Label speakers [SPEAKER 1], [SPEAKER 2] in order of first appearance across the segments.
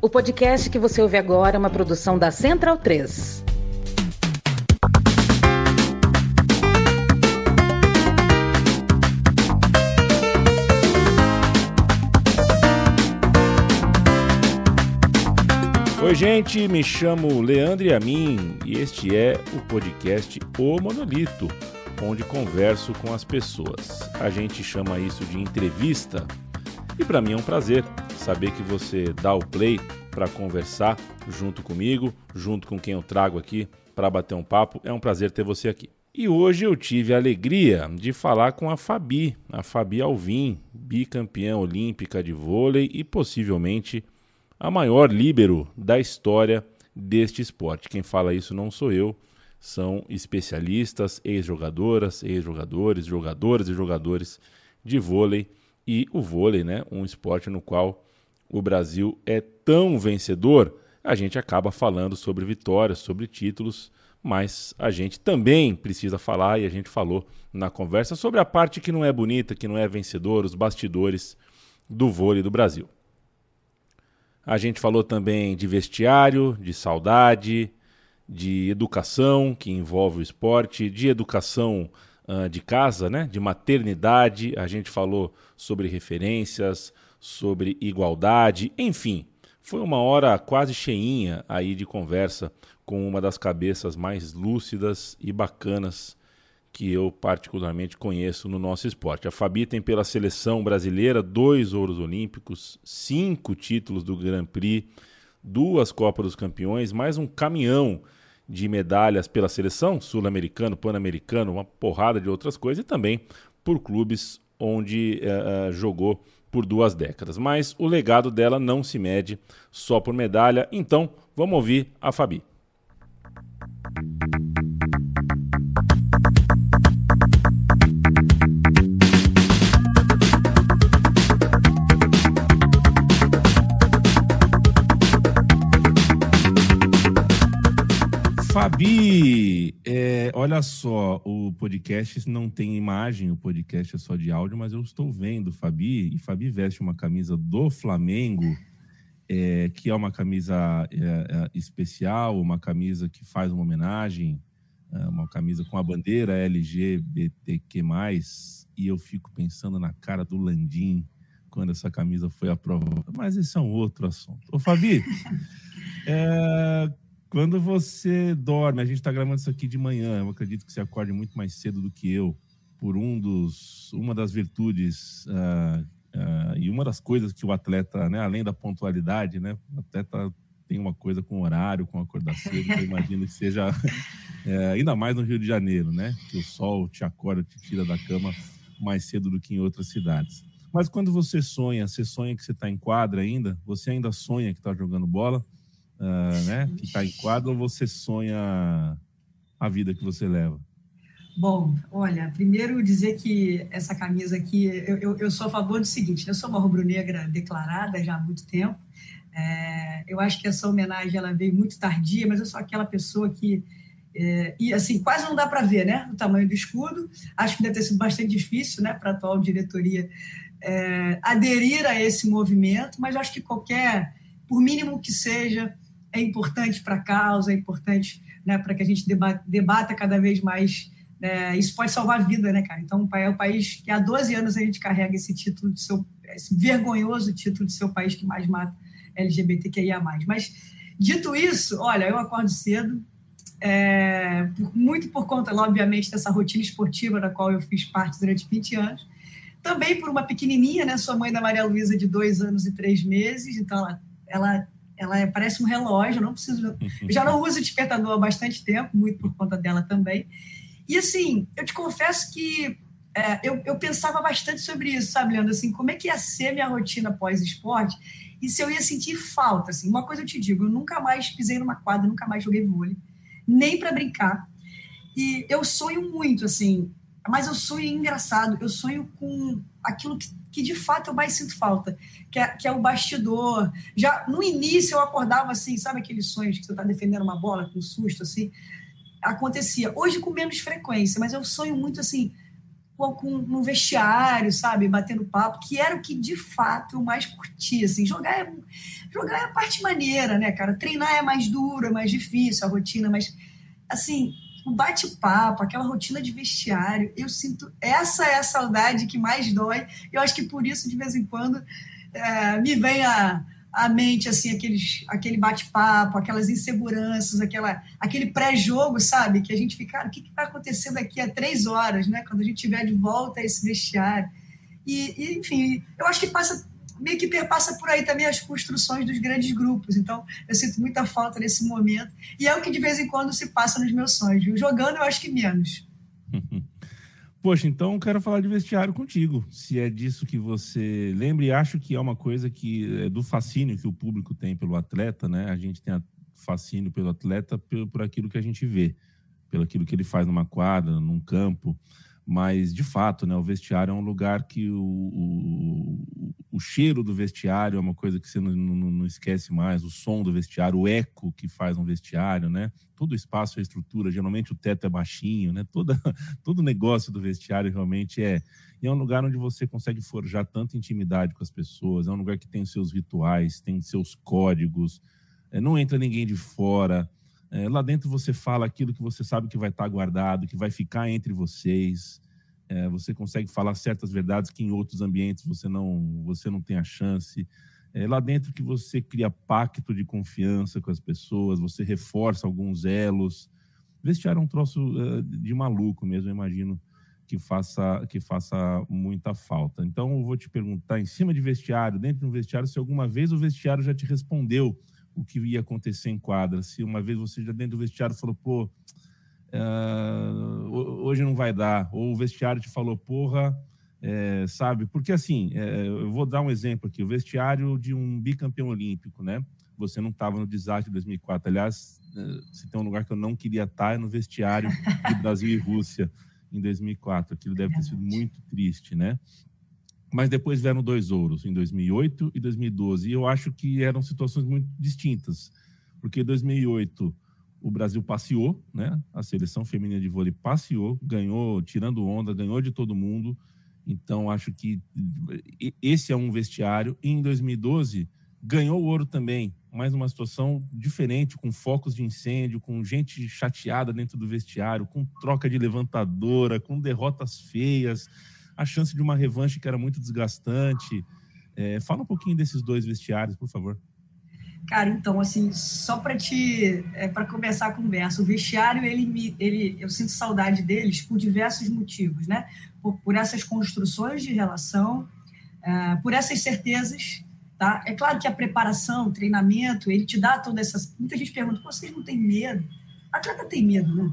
[SPEAKER 1] O podcast que você ouve agora é uma produção da Central 3.
[SPEAKER 2] Oi, gente, me chamo Leandro Amin e este é o podcast O Monolito, onde converso com as pessoas. A gente chama isso de entrevista e para mim é um prazer saber que você dá o play para conversar junto comigo, junto com quem eu trago aqui para bater um papo. É um prazer ter você aqui. E hoje eu tive a alegria de falar com a Fabi, a Fabi Alvim, bicampeã olímpica de vôlei e possivelmente a maior líbero da história deste esporte. Quem fala isso não sou eu, são especialistas, ex-jogadoras, ex-jogadores, jogadores e jogadores de vôlei e o vôlei, né, um esporte no qual o Brasil é tão vencedor, a gente acaba falando sobre vitórias, sobre títulos, mas a gente também precisa falar e a gente falou na conversa sobre a parte que não é bonita, que não é vencedor, os bastidores do vôlei do Brasil. A gente falou também de vestiário, de saudade, de educação, que envolve o esporte, de educação uh, de casa, né? de maternidade. A gente falou sobre referências, sobre igualdade, enfim. Foi uma hora quase cheinha aí de conversa com uma das cabeças mais lúcidas e bacanas que eu particularmente conheço no nosso esporte. A Fabi tem pela seleção brasileira dois ouros olímpicos, cinco títulos do Grand Prix, duas Copas dos Campeões, mais um caminhão de medalhas pela seleção sul-americano, pan-americano, uma porrada de outras coisas e também por clubes onde uh, jogou por duas décadas. Mas o legado dela não se mede só por medalha, então vamos ouvir a Fabi. Fabi, é, olha só, o podcast não tem imagem, o podcast é só de áudio, mas eu estou vendo Fabi, e Fabi veste uma camisa do Flamengo, é, que é uma camisa é, é especial, uma camisa que faz uma homenagem, é, uma camisa com a bandeira LGBTQ+, e eu fico pensando na cara do Landim quando essa camisa foi aprovada. Mas esse é um outro assunto. Ô, Fabi, é, quando você dorme, a gente está gravando isso aqui de manhã, eu acredito que você acorde muito mais cedo do que eu, por um dos, uma das virtudes uh, uh, e uma das coisas que o atleta, né, além da pontualidade, né, o atleta tem uma coisa com horário, com acordar cedo, eu imagino que seja é, ainda mais no Rio de Janeiro, né, que o sol te acorda, te tira da cama mais cedo do que em outras cidades. Mas quando você sonha, você sonha que você está em quadra ainda, você ainda sonha que está jogando bola, uh, né, que está em quadro, ou você sonha a vida que você leva?
[SPEAKER 3] Bom, olha, primeiro dizer que essa camisa aqui, eu, eu, eu sou a favor do seguinte, eu sou uma rubro-negra declarada já há muito tempo, é, eu acho que essa homenagem ela veio muito tardia, mas eu sou aquela pessoa que é, e assim quase não dá para ver, né, o tamanho do escudo. Acho que deve ter sido bastante difícil, né, para a atual diretoria é, aderir a esse movimento, mas acho que qualquer, por mínimo que seja, é importante para a causa, é importante né, para que a gente debata, cada vez mais. Né, isso pode salvar a vida, né, cara? Então, é o país que há 12 anos a gente carrega esse título de seu, esse vergonhoso título de seu país que mais mata LGBTQIA. Mas, dito isso, olha, eu acordo cedo, é, muito por conta, obviamente, dessa rotina esportiva da qual eu fiz parte durante 20 anos. Também por uma pequenininha, né? Sua mãe da Maria Luísa, de dois anos e três meses, então ela, ela ela é, parece um relógio, não preciso. Eu já não uso despertador há bastante tempo, muito por conta dela também. E assim, eu te confesso que é, eu, eu pensava bastante sobre isso, sabe, Leandro? Assim, como é que ia ser minha rotina pós-esporte e se eu ia sentir falta. Assim. Uma coisa eu te digo, eu nunca mais pisei numa quadra, nunca mais joguei vôlei, nem para brincar. E eu sonho muito, assim, mas eu sonho engraçado, eu sonho com aquilo que que de fato eu mais sinto falta, que é, que é o bastidor. Já no início eu acordava assim, sabe aqueles sonhos que você está defendendo uma bola com susto assim? Acontecia. Hoje com menos frequência, mas eu sonho muito assim, com, no vestiário, sabe, batendo papo, que era o que de fato eu mais curtia, assim, jogar é, jogar é a parte maneira, né, cara, treinar é mais duro, é mais difícil, a rotina, mas, assim, o bate-papo, aquela rotina de vestiário, eu sinto, essa é a saudade que mais dói, eu acho que por isso, de vez em quando, é, me vem a a mente, assim, aqueles, aquele bate-papo, aquelas inseguranças, aquela, aquele pré-jogo, sabe? Que a gente fica, o que, vai acontecer daqui a três horas, né? Quando a gente tiver de volta a esse vestiário. E, e, enfim, eu acho que passa, meio que perpassa por aí também as construções dos grandes grupos. Então, eu sinto muita falta nesse momento. E é o que de vez em quando se passa nos meus sonhos. Viu? Jogando, eu acho que menos.
[SPEAKER 2] Poxa, então quero falar de vestiário contigo. Se é disso que você lembra, e acho que é uma coisa que é do fascínio que o público tem pelo atleta, né? A gente tem fascínio pelo atleta por, por aquilo que a gente vê, pelo aquilo que ele faz numa quadra, num campo. Mas, de fato, né, o vestiário é um lugar que o, o, o cheiro do vestiário é uma coisa que você não, não, não, esquece mais, o som do vestiário, o eco que faz um vestiário, né? Todo o espaço, a estrutura, geralmente o teto é baixinho, né? Toda, todo o negócio do vestiário realmente é... E é um lugar onde você consegue forjar tanta intimidade com as pessoas, é um lugar que tem seus rituais, tem seus códigos, é, não entra ninguém de fora, é, lá dentro você fala aquilo que você sabe que vai estar guardado, que vai ficar entre vocês. É, você consegue falar certas verdades que em outros ambientes você não, você não tem a chance. É lá dentro que você cria pacto de confiança com as pessoas, você reforça alguns elos. Vestiário é um troço uh, de maluco mesmo, eu imagino que faça, que faça muita falta. Então, eu vou te perguntar, em cima de vestiário, dentro do vestiário, se alguma vez o vestiário já te respondeu o que ia acontecer em quadra. Se uma vez você já dentro do vestiário falou, pô, uh, hoje não vai dar, ou o vestiário te falou, porra, é, sabe? Porque assim, é, eu vou dar um exemplo aqui: o vestiário de um bicampeão olímpico, né? Você não estava no desastre de 2004. Aliás, é, se tem um lugar que eu não queria estar é no vestiário de Brasil e Rússia em 2004. Aquilo deve ter sido muito triste, né? Mas depois vieram dois ouros, em 2008 e 2012. E eu acho que eram situações muito distintas, porque em 2008 o Brasil passeou, né? A seleção feminina de vôlei passeou, ganhou, tirando onda, ganhou de todo mundo. Então acho que esse é um vestiário. E em 2012 ganhou o ouro também, mas numa situação diferente, com focos de incêndio, com gente chateada dentro do vestiário, com troca de levantadora, com derrotas feias a chance de uma revanche que era muito desgastante. É, fala um pouquinho desses dois vestiários, por favor.
[SPEAKER 3] Cara, então, assim, só para te, é, para começar a conversa, o vestiário, ele, ele, eu sinto saudade deles por diversos motivos, né? Por, por essas construções de relação, é, por essas certezas, tá? É claro que a preparação, o treinamento, ele te dá toda essa. Muita gente pergunta, vocês não têm medo? atleta tem medo, né?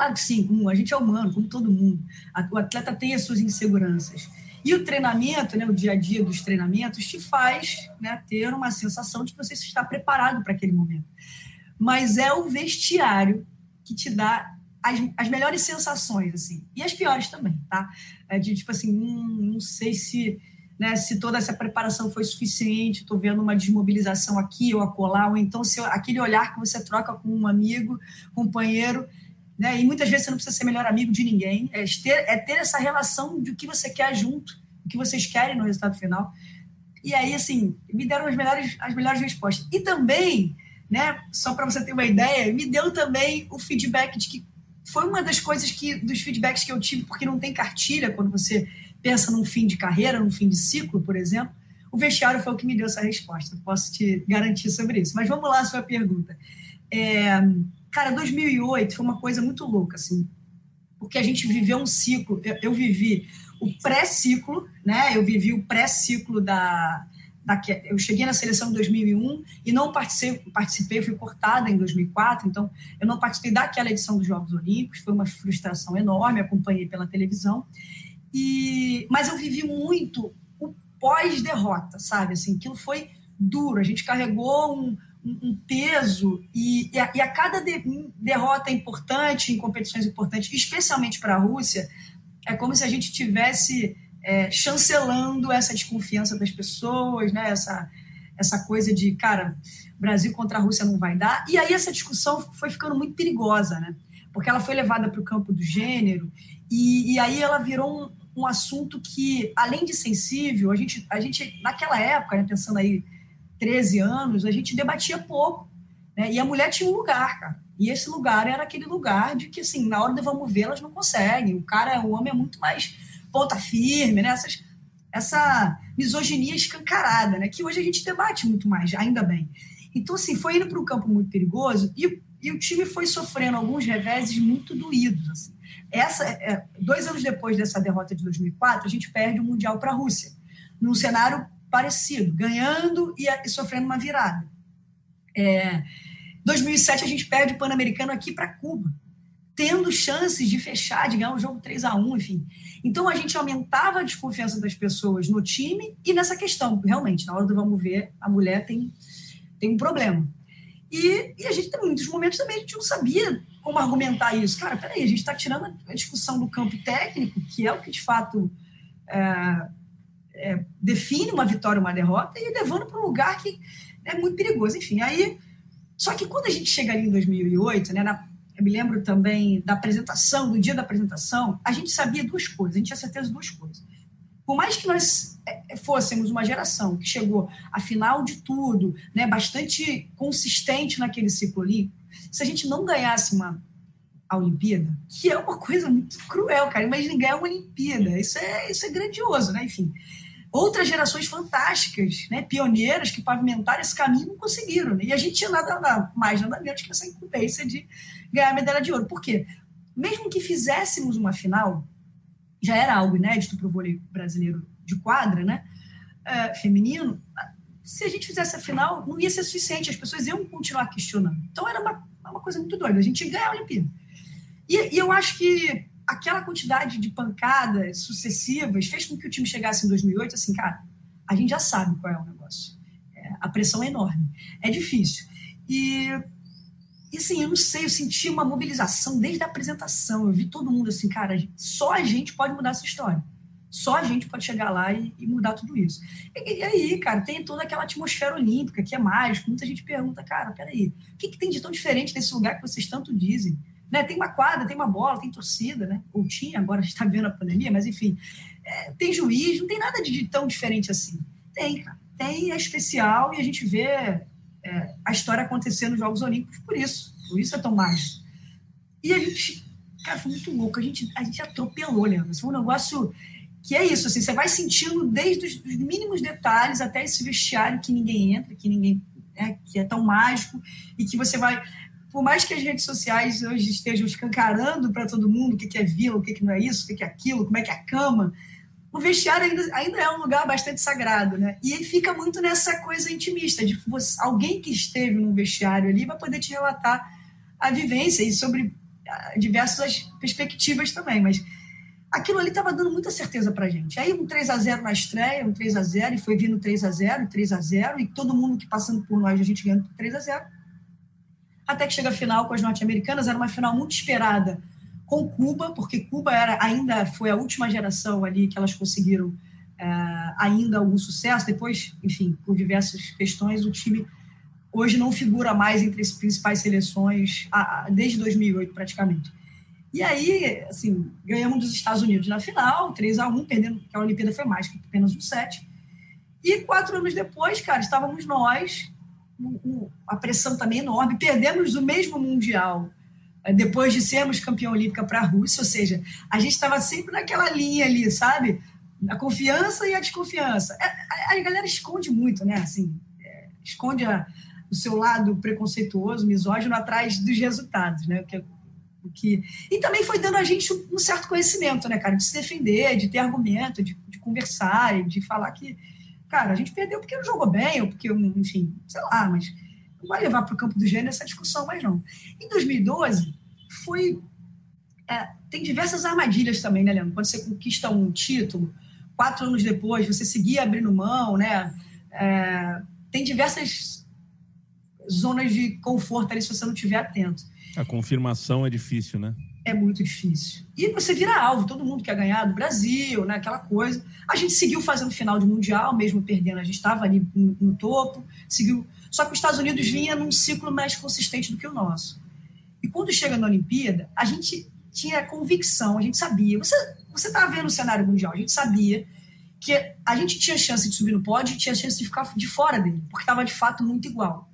[SPEAKER 3] Claro que sim, como a gente é humano, como todo mundo. O atleta tem as suas inseguranças. E o treinamento, né, o dia a dia dos treinamentos, te faz né, ter uma sensação de que você está preparado para aquele momento. Mas é o vestiário que te dá as, as melhores sensações, assim, e as piores também, tá? É de tipo assim, hum, não sei se, né, se toda essa preparação foi suficiente, estou vendo uma desmobilização aqui ou acolá, ou então se aquele olhar que você troca com um amigo, companheiro, né? E muitas vezes você não precisa ser melhor amigo de ninguém, é ter, é ter essa relação de o que você quer junto, o que vocês querem no resultado final. E aí, assim, me deram as melhores, as melhores respostas. E também, né, só para você ter uma ideia, me deu também o feedback de que foi uma das coisas que, dos feedbacks que eu tive, porque não tem cartilha quando você pensa num fim de carreira, num fim de ciclo, por exemplo. O vestiário foi o que me deu essa resposta. Posso te garantir sobre isso. Mas vamos lá, sua pergunta. É, Cara, 2008 foi uma coisa muito louca, assim, porque a gente viveu um ciclo. Eu, eu vivi o pré-ciclo, né? Eu vivi o pré-ciclo da, da. Eu cheguei na seleção em 2001 e não participei, participei, fui cortada em 2004, então eu não participei daquela edição dos Jogos Olímpicos, foi uma frustração enorme, acompanhei pela televisão. E, mas eu vivi muito o pós-derrota, sabe? Assim, aquilo foi duro. A gente carregou um, um peso e, e, a, e a cada de, derrota importante em competições importantes, especialmente para a Rússia, é como se a gente tivesse é, chancelando essa desconfiança das pessoas, né? essa, essa coisa de, cara, Brasil contra a Rússia não vai dar. E aí essa discussão foi ficando muito perigosa, né? porque ela foi levada para o campo do gênero e, e aí ela virou um, um, assunto que, além de sensível, a gente, a gente naquela época, né, pensando aí 13 anos, a gente debatia pouco. Né? E a mulher tinha um lugar, cara. E esse lugar era aquele lugar de que, assim, na hora de vamos ver, elas não conseguem. O cara, o homem é muito mais ponta firme, né? Essas, essa misoginia escancarada, né? Que hoje a gente debate muito mais, ainda bem. Então, assim, foi indo para um campo muito perigoso e, e, o time foi sofrendo alguns reveses muito doídos. Assim. Essa, é, dois anos depois dessa derrota de 2004, a gente perde o Mundial para a Rússia, num cenário parecido, ganhando e, e sofrendo uma virada. É, 2007 a gente perde o Pan-Americano aqui para Cuba, tendo chances de fechar, de ganhar um jogo 3 a 1 enfim. Então a gente aumentava a desconfiança das pessoas no time e nessa questão, realmente, na hora do vamos ver, a mulher tem, tem um problema. E, e a gente, em muitos momentos também, a gente não sabia como argumentar isso. Cara, peraí, a gente está tirando a discussão do campo técnico, que é o que de fato é, é, define uma vitória uma derrota, e levando para um lugar que é muito perigoso. Enfim, aí. Só que quando a gente chega ali em 2008, né, na, eu me lembro também da apresentação, do dia da apresentação, a gente sabia duas coisas, a gente tinha certeza de duas coisas. Por mais que nós é, fôssemos uma geração que chegou à final de tudo, né, bastante consistente naquele ciclo olímpico, se a gente não ganhasse uma a Olimpíada, que é uma coisa muito cruel, cara. Imagina ganhar uma Olimpíada. Isso é, isso é grandioso, né? Enfim. Outras gerações fantásticas, né? pioneiras que pavimentaram esse caminho não conseguiram. Né? E a gente tinha nada mais, nada menos que essa incumbência de ganhar a medalha de ouro. Por quê? Mesmo que fizéssemos uma final, já era algo inédito para o vôlei brasileiro de quadra, né? É, feminino, se a gente fizesse a final, não ia ser suficiente, as pessoas iam continuar questionando. Então era uma, uma coisa muito doida, a gente ia ganhar a Olimpíada. E, e, eu acho que aquela quantidade de pancadas sucessivas fez com que o time chegasse em 2008 assim, cara, a gente já sabe qual é o negócio. É, a pressão é enorme, é difícil. E, e assim, eu não sei, eu senti uma mobilização desde a apresentação. Eu vi todo mundo assim, cara, só a gente pode mudar essa história. Só a gente pode chegar lá e, e mudar tudo isso. E, e, aí, cara, tem toda aquela atmosfera olímpica que é mágico. Muita gente pergunta, cara, peraí, o que, que tem de tão diferente nesse lugar que vocês tanto dizem? Né? Tem uma quadra, tem uma bola, tem torcida, né? Ou tinha, agora a gente está vendo a pandemia, mas enfim. É, tem juiz, não tem nada de, tão diferente assim. Tem. Tem, é especial e a gente vê é, a história acontecer nos Jogos Olímpicos por isso. Por isso é tão mágico. E a gente, cara, foi muito louco. A gente, a gente atropelou, Leandro. Foi um negócio que é isso, assim, você vai sentindo desde os, os mínimos detalhes até esse vestiário que ninguém entra, que ninguém é, que é tão mágico e que você vai, por mais que as redes sociais hoje estejam escancarando para todo mundo o que, é vila, o que, não é isso, o que, é aquilo, como é que é a cama, o vestiário ainda, ainda é um lugar bastante sagrado, né? E fica muito nessa coisa intimista, de você, alguém que esteve num vestiário ali vai poder te relatar a vivência e sobre ah, diversas perspectivas também, mas aquilo ali estava dando muita certeza para gente. Aí um 3 a 0 na estreia, um 3 a 0 e foi vindo 3 a 0 3 a 0 e todo mundo que passando por nós, a gente ganhando por 3 a 0 Até que chega a final com as norte-americanas, era uma final muito esperada com Cuba, porque Cuba era ainda foi a última geração ali que elas conseguiram é, ainda algum sucesso. Depois, enfim, por diversas questões, o time hoje não figura mais entre as principais seleções desde 2008 praticamente. E aí, assim, ganhamos dos Estados Unidos na final, 3 a 1 perdendo, que a Olimpíada foi mais que apenas um set. E quatro anos depois, cara, estávamos nós, a pressão também enorme, perdemos o mesmo Mundial eh, depois de sermos campeão olímpica para a Rússia, ou seja, a gente estava sempre naquela linha ali, sabe? A confiança e a desconfiança. A, é, a, galera esconde muito, né? Assim, é, esconde a, o seu lado preconceituoso, misógino, atrás dos resultados, né? Que que e também foi dando a gente um certo conhecimento, né, cara, de se defender, de ter argumento, de, de conversar, de falar que, cara, a gente perdeu porque não jogou bem, ou porque, enfim, sei lá, mas não vai levar para o campo do gênero essa discussão mais não. Em 2012, foi. É, tem diversas armadilhas também, né, Leandro? Quando você conquista um título, quatro anos depois, você seguir abrindo mão, né? É, tem diversas zonas de conforto ali se você não estiver atento.
[SPEAKER 2] A confirmação é difícil, né?
[SPEAKER 3] É muito difícil. E você vira alvo, todo mundo quer ganhar do Brasil, né? aquela coisa. A gente seguiu fazendo final de Mundial, mesmo perdendo, a gente estava ali no, no, topo, seguiu. Só que os Estados Unidos vinha num ciclo mais consistente do que o nosso. E quando chega na Olimpíada, a gente tinha convicção, a gente sabia. Você você estava vendo o cenário mundial, a gente sabia que a gente tinha chance de subir no pódio e tinha chance de ficar de fora dele, porque estava de fato muito igual.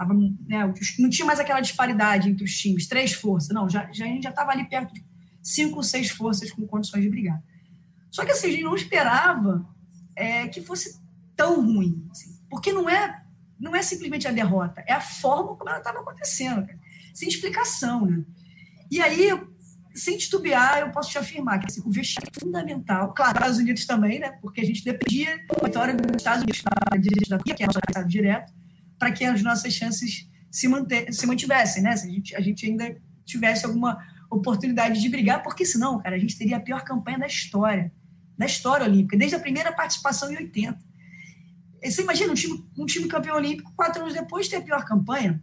[SPEAKER 3] Tava, né, não tinha mais aquela disparidade entre os times, três forças, não, já, já a gente já estava ali perto de cinco ou seis forças com condições de brigar. Só que assim, a gente não esperava é, que fosse tão ruim, assim, porque não é, não é simplesmente a derrota, é a forma como ela estava acontecendo, cara, sem explicação, né? E aí, sem titubear, eu posso te afirmar que assim, o vestiário é fundamental, claro, Estados Unidos também, né? Porque a gente dependia da vitória dos Estados Unidos, da que é nosso direto, para que as nossas chances se, manter, se mantivessem, né? Se a gente, a gente ainda tivesse alguma oportunidade de brigar, porque senão, cara, a gente teria a pior campanha da história, da história olímpica, desde a primeira participação em 80. Você imagina um time, um time campeão olímpico, quatro anos depois, ter a pior campanha?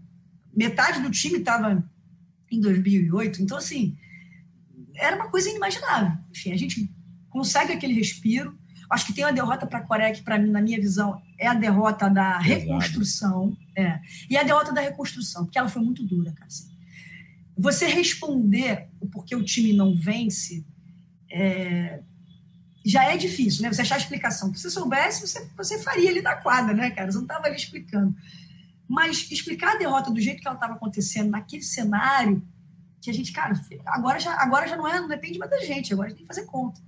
[SPEAKER 3] Metade do time estava em 2008. Então, assim, era uma coisa inimaginável. Enfim, a gente consegue aquele respiro. Acho que tem uma derrota para a Coreia que, para mim, na minha visão, é a derrota da reconstrução. É. E a derrota da reconstrução, porque ela foi muito dura, cara. Assim. Você responder o porquê o time não vence é, já é difícil, né? Você achar a explicação. Se você soubesse, você, você faria ali na quadra, né, cara? Você não estava ali explicando. Mas explicar a derrota do jeito que ela estava acontecendo, naquele cenário, que a gente, cara, agora já, agora já não é, não depende mais da gente, agora a gente tem que fazer conta.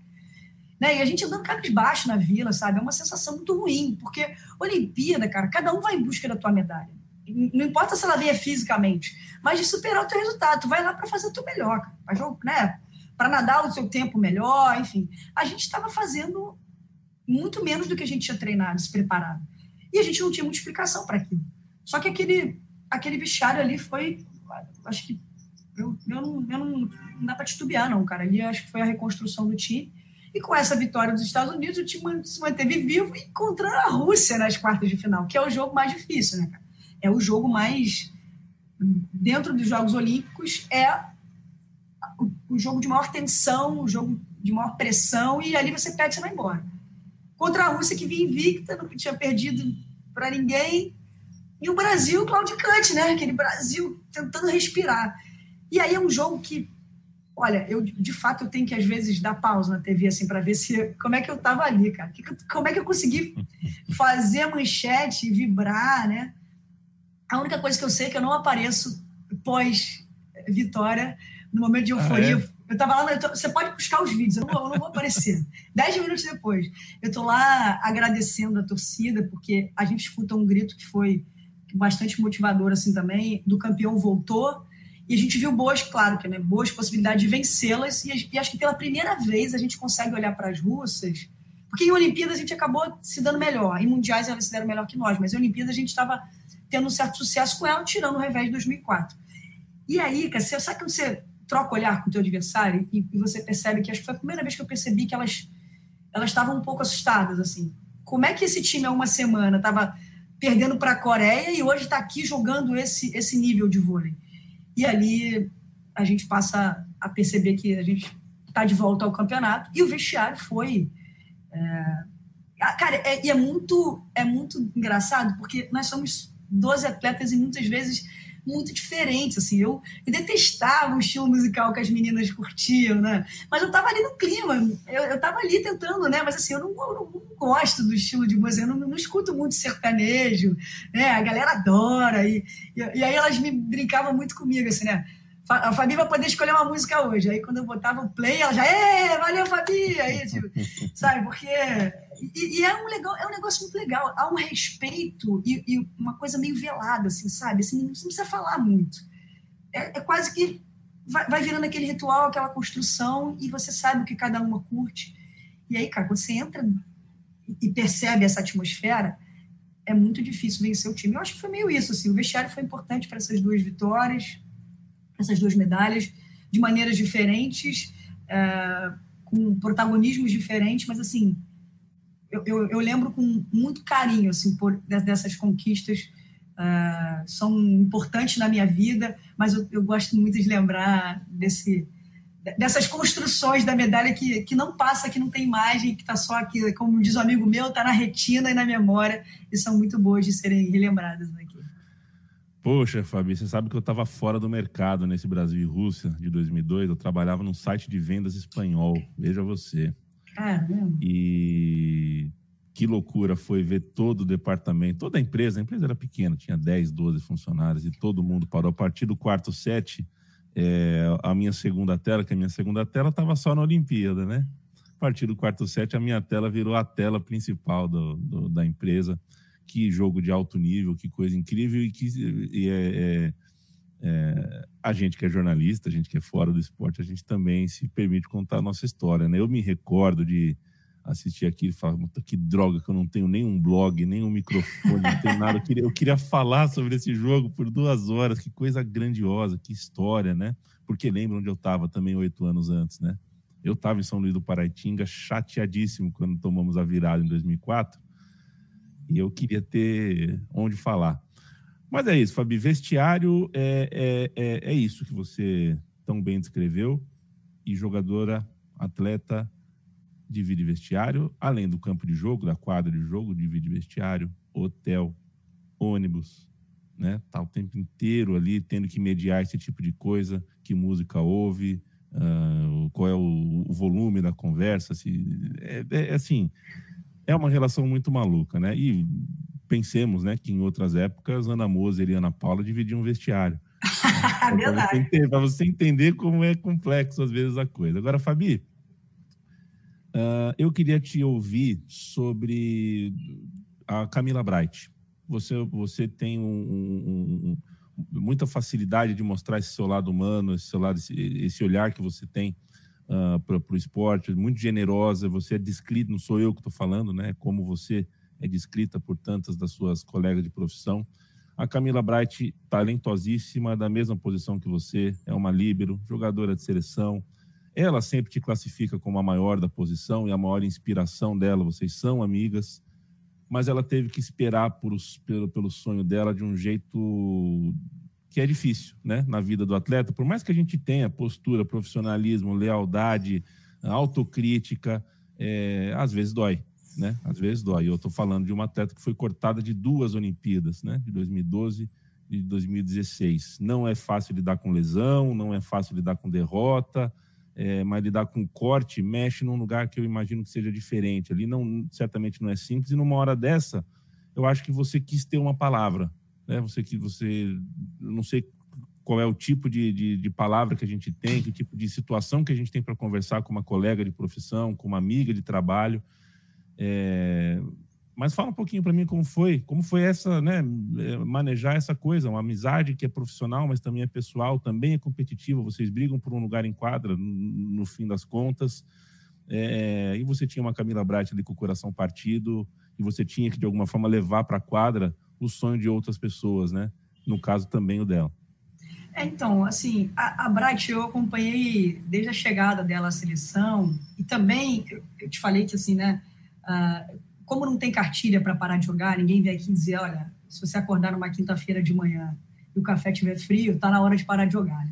[SPEAKER 3] Né? E a gente andando cabisbaixo na vila, sabe? É uma sensação muito ruim, porque Olimpíada, cara, cada um vai em busca da tua medalha. Não importa se ela venha fisicamente, mas de superar o teu resultado. Tu vai lá para fazer o teu melhor, para né? Para nadar o seu tempo melhor, enfim. A gente estava fazendo muito menos do que a gente tinha treinado, se preparado. E a gente não tinha muita explicação para aquilo. Só que aquele, aquele vestiário ali foi, acho que eu, eu, não, eu não, não dá para titubear, não, cara. Ali acho que foi a reconstrução do time. E com essa vitória dos Estados Unidos, o time se manteve vivo e encontrando a Rússia nas quartas de final, que é o jogo mais difícil, né, cara? É o jogo mais. Dentro dos Jogos Olímpicos, é o jogo de maior tensão, o jogo de maior pressão, e ali você perde e vai embora. Contra a Rússia, que vinha invicta, não tinha perdido para ninguém, e o Brasil claudicante, né? Aquele Brasil tentando respirar. E aí é um jogo que, olha, eu de fato eu tenho que às vezes dar pausa na TV assim para ver se como é que eu tava ali, cara. Como é que eu consegui fazer a manchete vibrar, né? A única coisa que eu sei é que eu não apareço pós vitória no momento de euforia. Ah, é? Eu tava lá, eu tô, você pode buscar os vídeos, eu não, eu não vou aparecer. Dez minutos depois, eu tô lá agradecendo a torcida, porque a gente escuta um grito que foi bastante motivador assim também, do campeão voltou, e a gente viu boas, claro que né, boas possibilidades de vencê-las, e, e, acho que pela primeira vez a gente consegue olhar para as russas, porque em Olimpíadas a gente acabou se dando melhor, em Mundiais elas se deram melhor que nós, mas em Olimpíadas a gente estava tendo um certo sucesso com ela, tirando o revés de 2004. E aí, você, sabe que você troca olhar com o teu adversário e, e, você percebe que acho que foi a primeira vez que eu percebi que elas elas estavam um pouco assustadas, assim. Como é que esse time há uma semana estava perdendo para a Coreia e hoje está aqui jogando esse, esse nível de vôlei? E ali a gente passa a perceber que a gente está de volta ao campeonato e o vestiário foi. É... Cara, é, e é muito, é muito engraçado porque nós somos 12 atletas e muitas vezes muito diferentes, assim, eu, detestava o estilo musical que as meninas curtiam, né, mas eu tava ali no clima, eu, eu tava ali tentando, né, mas assim, eu não, eu não gosto do estilo de música, eu não, não, escuto muito sertanejo, né, a galera adora, e, e, e aí elas me brincavam muito comigo, assim, né, a Fabi vai poder escolher uma música hoje. Aí quando eu botava o play, ela já, é, valeu, Fabi! Aí, tipo, sabe, porque. E, e, é, um legal, é um negócio muito legal. Há um respeito e, e uma coisa meio velada, assim, sabe? Assim, não precisa falar muito. É, é quase que vai, vai, virando aquele ritual, aquela construção, e você sabe o que cada uma curte. E aí, cara, você entra e percebe essa atmosfera, é muito difícil vencer o time. Eu acho que foi meio isso, assim. O vestiário foi importante para essas duas vitórias essas duas medalhas de maneiras diferentes, é, com protagonismos diferentes, mas assim, eu, eu, eu, lembro com muito carinho assim por dessas conquistas uh, são importantes na minha vida, mas eu, eu, gosto muito de lembrar desse dessas construções da medalha que, que não passa, que não tem imagem, que está só aqui, como diz um amigo meu, está na retina e na memória, e são muito boas de serem relembradas aqui.
[SPEAKER 2] Poxa, Fabi, você sabe que eu estava fora do mercado nesse Brasil e Rússia de 2002. Eu trabalhava num site de vendas espanhol. Veja você.
[SPEAKER 3] Caramba.
[SPEAKER 2] E que loucura foi ver todo o departamento, toda a empresa. A empresa era pequena, tinha 10, 12 funcionários e todo mundo parou. A partir do quarto set, é, a minha segunda tela, que a minha segunda tela estava só na Olimpíada, né? A partir do quarto set, a minha tela virou a tela principal do, do, da empresa. Que jogo de alto nível, que coisa incrível. E que e é, é, é, a gente que é jornalista, a gente que é fora do esporte, a gente também se permite contar a nossa história. Né? Eu me recordo de assistir aquilo e falar, que droga que eu não tenho nenhum blog, nenhum microfone, não tenho nada. Eu queria, eu queria falar sobre esse jogo por duas horas, que coisa grandiosa, que história, né? Porque lembra onde eu estava também oito anos antes, né? Eu estava em São Luís do Paraitinga, chateadíssimo quando tomamos a virada em 2004, e eu queria ter onde falar. Mas é isso, Fabi. Vestiário é, é, é, é isso que você tão bem descreveu. E jogadora, atleta, divide vestiário, além do campo de jogo, da quadra de jogo, divide vestiário, hotel, ônibus, né? Tá o tempo inteiro ali tendo que mediar esse tipo de coisa, que música ouve, uh, qual é o, o, volume da conversa, se é, é, assim, é uma relação muito maluca, né? E pensemos, né, que em outras épocas Ana Moser e Ana Paula dividiam um vestiário. Para você, você entender como é complexo às vezes a coisa. Agora, Fabi, uh, eu queria te ouvir sobre a Camila Bright. Você, você tem um, um, um muita facilidade de mostrar esse seu lado humano, esse seu lado, esse, esse olhar que você tem uh, ah, para o esporte, muito generosa. Você é descrita, não sou eu que estou falando, né? Como você é descrita por tantas das suas colegas de profissão. A Camila Bright, talentosíssima, da mesma posição que você, é uma líbero, jogadora de seleção. Ela sempre te classifica como a maior da posição e a maior inspiração dela. Vocês são amigas mas ela teve que esperar por pelo, pelo sonho dela de um jeito que é difícil, né, na vida do atleta. Por mais que a gente tenha postura, profissionalismo, lealdade, autocrítica, é, às vezes dói, né? Às vezes dói. Eu estou falando de uma atleta que foi cortada de duas Olimpíadas, né? De 2012 e de 2016. Não é fácil lidar com lesão, não é fácil lidar com derrota é, mas lidar com corte mexe num lugar que eu imagino que seja diferente. Ali não, certamente não é simples. E numa hora dessa, eu acho que você quis ter uma palavra, né? Você que você, não sei qual é o tipo de, de, de palavra que a gente tem, que tipo de situação que a gente tem para conversar com uma colega de profissão, com uma amiga de trabalho. É, mas fala um pouquinho para mim como foi, como foi essa, né, é, manejar essa coisa, uma amizade que é profissional, mas também é pessoal, também é competitiva. Vocês brigam por um lugar em quadra, no, fim das contas. É, e você tinha uma Camila Bright ali com o coração partido, e você tinha que de alguma forma levar para a quadra o sonho de outras pessoas, né? No caso também o dela.
[SPEAKER 3] É, então, assim, a, a Bright eu acompanhei desde a chegada dela à seleção e também eu, eu te falei que assim, né? Uh, como não tem cartilha para parar de jogar, ninguém vem aqui dizer, olha, se você acordar numa quinta-feira de manhã e o café estiver frio, está na hora de parar de jogar.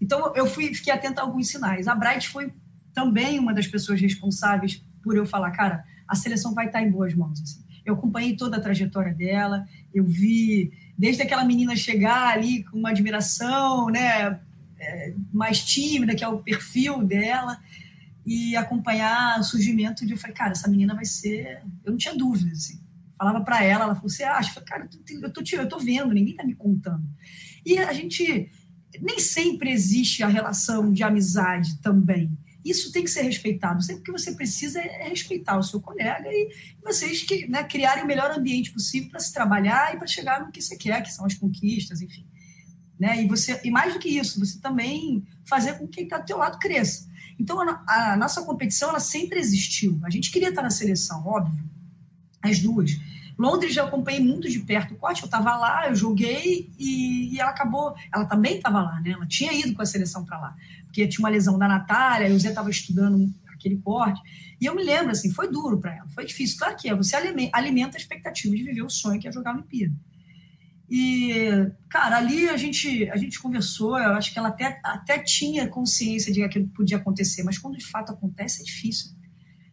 [SPEAKER 3] Então eu fui, fiquei atenta a alguns sinais. A Bright foi também uma das pessoas responsáveis por eu falar, cara, a seleção vai estar tá em boas mãos. Assim. Eu acompanhei toda a trajetória dela, eu vi desde aquela menina chegar ali com uma admiração, né, é, mais tímida, que é o perfil dela, e acompanhar o surgimento de. Eu falei, cara, essa menina vai ser. Eu não tinha dúvida, assim. Falava para ela, ela falou: você acha? Eu falei, cara, eu tô, eu tô vendo, ninguém tá me contando. E a gente. Nem sempre existe a relação de amizade também. Isso tem que ser respeitado. Sempre que você precisa é respeitar o seu colega e vocês né, criarem o melhor ambiente possível para se trabalhar e para chegar no que você quer, que são as conquistas, enfim. Né? E você e mais do que isso, você também fazer com que quem está do teu lado cresça. Então, a, a, nossa competição ela sempre existiu. A gente queria estar na seleção, óbvio, as duas. Londres já acompanhei muito de perto o corte, eu estava lá, eu joguei e, e, ela acabou. Ela também estava lá, né? Ela tinha ido com a seleção para lá, porque tinha uma lesão da Natália, o Zé estava estudando aquele corte. E eu me lembro, assim, foi duro para ela, foi difícil. Claro que é, você alimenta a expectativa de viver o sonho que é jogar no Olimpíada. E, cara, ali a gente, a gente conversou, eu acho que ela até, até tinha consciência de que aquilo podia acontecer, mas quando de fato acontece é difícil.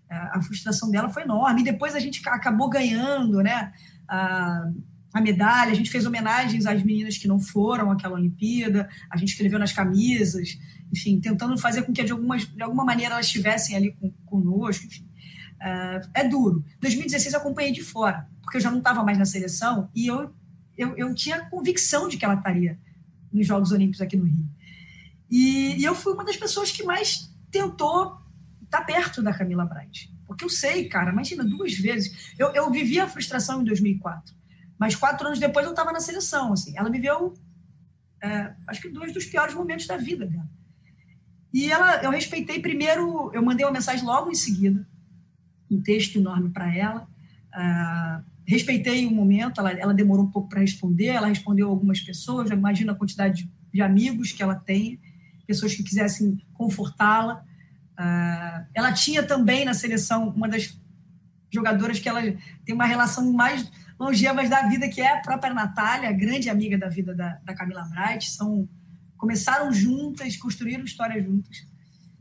[SPEAKER 3] É, a frustração dela foi enorme. E depois a gente acabou ganhando, né? A, a medalha, a gente fez homenagens às meninas que não foram àquela Olimpíada, a gente escreveu nas camisas, enfim, tentando fazer com que de, alguma de alguma maneira elas estivessem ali com, conosco, enfim. Uh, é duro. 2016 eu acompanhei de fora, porque eu já não estava mais na seleção e eu, eu, eu tinha convicção de que ela estaria nos Jogos Olímpicos aqui no Rio. E, e eu fui uma das pessoas que mais tentou estar tá perto da Camila Bright. Porque eu sei, cara, imagina, duas vezes. Eu, eu vivi a frustração em 2004, mas quatro anos depois eu estava na seleção. Assim, ela viveu, é, acho que, dois dos piores momentos da vida dela. E ela, eu respeitei primeiro, eu mandei uma mensagem logo em seguida, um texto enorme para ela. Uh, respeitei o momento, ela, ela demorou um pouco para responder, ela respondeu algumas pessoas, imagina a quantidade de, de, amigos que ela tem, pessoas que quisessem confortá-la. Uh, ela tinha também na seleção uma das jogadoras que ela tem uma relação mais longeva da vida, que é a própria Natália, grande amiga da vida da, da Camila Bright. São, começaram juntas, construíram história juntas.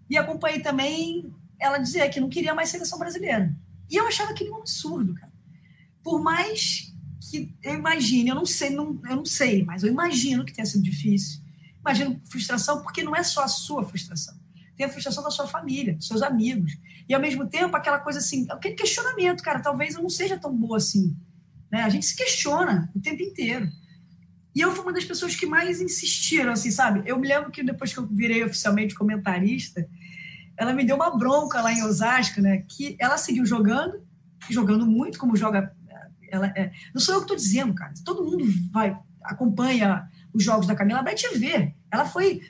[SPEAKER 3] E acompanhei também ela dizer que não queria mais seleção brasileira. E eu achava aquilo um absurdo, cara. Por mais que eu imagine, eu não sei, não, eu não sei, mas eu imagino que tenha sido difícil. Imagino frustração, porque não é só a sua frustração. Tem a frustração da sua família, dos seus amigos. E ao mesmo tempo, aquela coisa assim, aquele questionamento, cara, talvez eu não seja tão boa assim. Né? A gente se questiona o tempo inteiro. E eu fui uma das pessoas que mais insistiram, assim, sabe? Eu me lembro que depois que eu virei oficialmente comentarista, ela me deu uma bronca lá em Osasco, né? Que ela seguiu jogando, jogando muito, como joga. Ela, é, não sou eu que estou dizendo, cara. Todo mundo vai acompanha os jogos da Camila vai te ver. Ela foi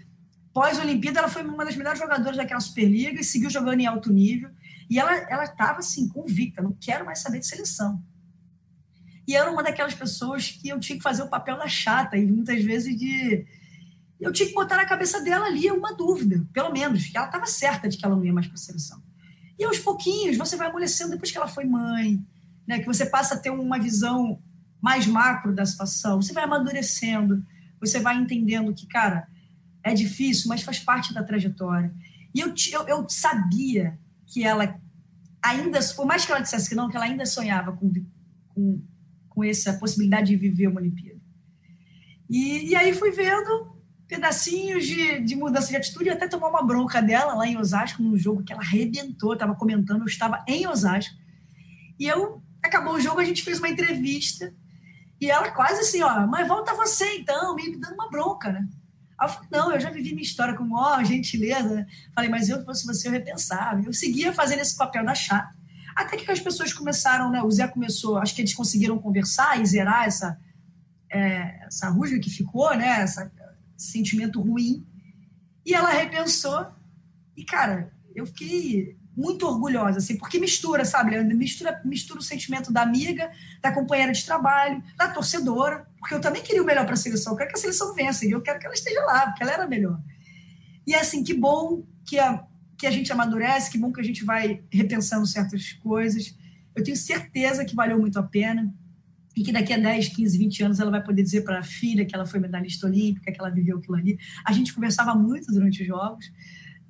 [SPEAKER 3] pós-Olimpíada, ela foi uma das melhores jogadoras daquela Superliga e seguiu jogando em alto nível. E ela ela estava assim convicta, não quero mais saber de seleção. E era uma daquelas pessoas que eu tinha que fazer o papel da chata e muitas vezes de eu tinha que botar na cabeça dela ali uma dúvida, pelo menos, que ela estava certa de que ela não ia mais para a seleção. E aos pouquinhos você vai amolecendo depois que ela foi mãe, né, que você passa a ter uma visão mais macro da situação, você vai amadurecendo, você vai entendendo que, cara, é difícil, mas faz parte da trajetória. E eu, eu, eu sabia que ela ainda, por mais que ela dissesse que não, que ela ainda sonhava com, com, com essa possibilidade de viver uma Olimpíada. E, e aí fui vendo pedacinhos de, de mudança de atitude e até tomar uma bronca dela lá em Osasco, num jogo que ela arrebentou, estava comentando, eu estava em Osasco. E eu, acabou o jogo, a gente fez uma entrevista e ela quase assim, ó, mas volta você então, me dando uma bronca, né? Aí eu falei, não, eu já vivi minha história com maior gentileza? Falei, mas eu, fosse você, eu repensava. Eu seguia fazendo esse papel da chata. Até que as pessoas começaram, né? O Zé começou, acho que eles conseguiram conversar e zerar essa, é, essa rusga que ficou, né? Essa, sentimento ruim. E ela repensou. E, cara, eu fiquei muito orgulhosa, assim, porque mistura, sabe, Leandro? Mistura, mistura o sentimento da amiga, da companheira de trabalho, da torcedora, porque eu também queria o melhor para a seleção. Eu quero que a seleção vença, e eu quero que ela esteja lá, porque ela era melhor. E, assim, que bom que a, que a gente amadurece, que bom que a gente vai repensando certas coisas. Eu tenho certeza que valeu muito a pena e que daqui a 10, 15, 20 anos ela vai poder dizer para a filha que ela foi medalhista olímpica, que ela viveu aquilo ali. A gente conversava muito durante os jogos,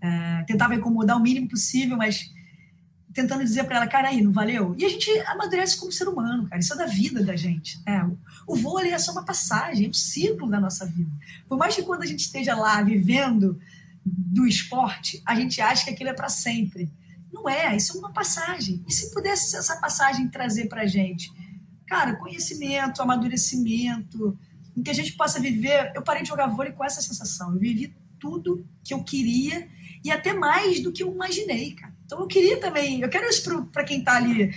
[SPEAKER 3] é, tentava incomodar o mínimo possível, mas tentando dizer para ela, cara, aí, não valeu? E a gente amadurece como ser humano, cara, isso é da vida da gente. Né? O, o vôlei é só uma passagem, é um ciclo da nossa vida. Por mais que quando a gente esteja lá vivendo do esporte, a gente acha que aquilo é para sempre. Não é, isso é uma passagem. E se pudesse essa passagem trazer para a gente cara, conhecimento, amadurecimento, em que a gente possa viver. Eu parei de jogar vôlei com essa sensação. Eu vivi tudo que eu queria e até mais do que eu imaginei, cara. Então eu queria também, eu quero isso para quem está ali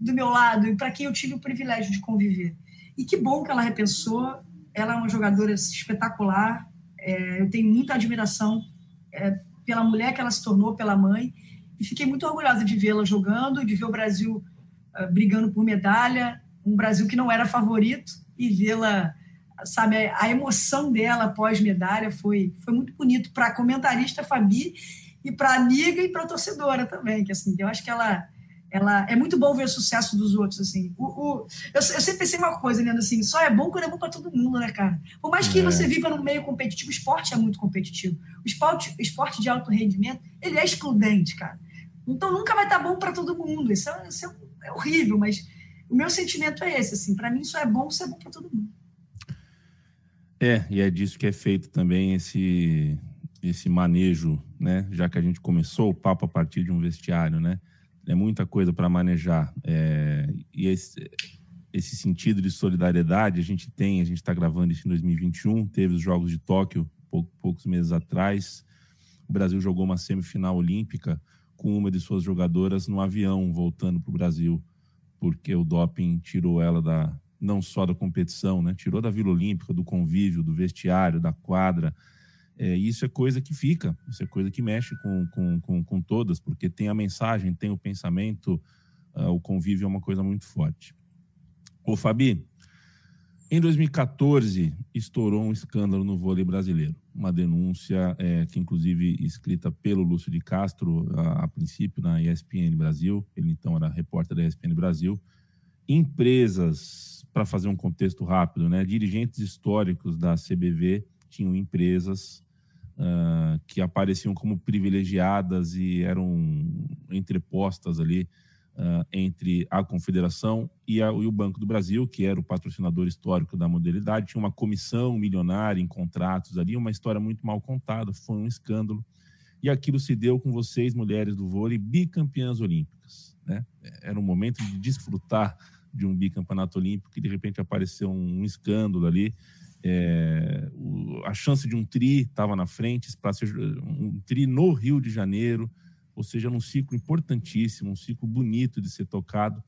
[SPEAKER 3] do meu lado e para quem eu tive o privilégio de conviver. E que bom que ela repensou. Ela é uma jogadora espetacular. É, eu tenho muita admiração é, pela mulher que ela se tornou, pela mãe. E fiquei muito orgulhosa de vê-la jogando, de ver o Brasil uh, brigando por medalha um Brasil que não era favorito e vê-la, sabe, a emoção dela pós-medalha foi, foi muito bonito para a comentarista Fabi e para a amiga e para a torcedora também, que assim, eu acho que ela ela é muito bom ver o sucesso dos outros assim. O, o eu, eu, sempre pensei uma coisa, né, assim, só é bom quando é bom para todo mundo, né, cara? Por mais que é. você viva num meio competitivo, o esporte é muito competitivo. O esporte, o esporte de alto rendimento, ele é excludente, cara. Então nunca vai estar tá bom para todo mundo. Isso, é, isso é, é horrível, mas o meu sentimento é esse, assim, para mim isso é bom, isso é bom para todo mundo.
[SPEAKER 2] É, e é disso que é feito também esse esse manejo, né? Já que a gente começou o papo a partir de um vestiário, né? É muita coisa para manejar. É, e esse, esse sentido de solidariedade a gente tem, a gente está gravando isso em 2021, teve os Jogos de Tóquio pouco, poucos meses atrás. O Brasil jogou uma semifinal olímpica com uma de suas jogadoras no avião voltando para o Brasil, porque o doping tirou ela da não só da competição, né? tirou da Vila Olímpica, do convívio, do vestiário, da quadra, é, isso é coisa que fica, isso é coisa que mexe com, com, com, com todas, porque tem a mensagem, tem o pensamento, uh, o convívio é uma coisa muito forte. Ô, Fabi, em 2014 estourou um escândalo no vôlei brasileiro, uma denúncia é, que inclusive escrita pelo Lúcio de Castro a, a princípio na ESPN Brasil, ele então era repórter da ESPN Brasil, empresas, para fazer um contexto rápido, né, dirigentes históricos da CBV tinham empresas uh, que apareciam como privilegiadas e eram entrepostas ali uh, entre a Confederação e, a, e, o Banco do Brasil, que era o patrocinador histórico da modalidade. Tinha uma comissão milionária em contratos ali, uma história muito mal contada, foi um escândalo. E aquilo se deu com vocês, mulheres do vôlei, bicampeãs olímpicas. Né? Era um momento de desfrutar de um bicampeonato olímpico e de repente apareceu um, um escândalo ali é, o, a chance de um tri estava na frente, para ser um tri no Rio de Janeiro, ou seja, num ciclo importantíssimo, um ciclo bonito de ser tocado.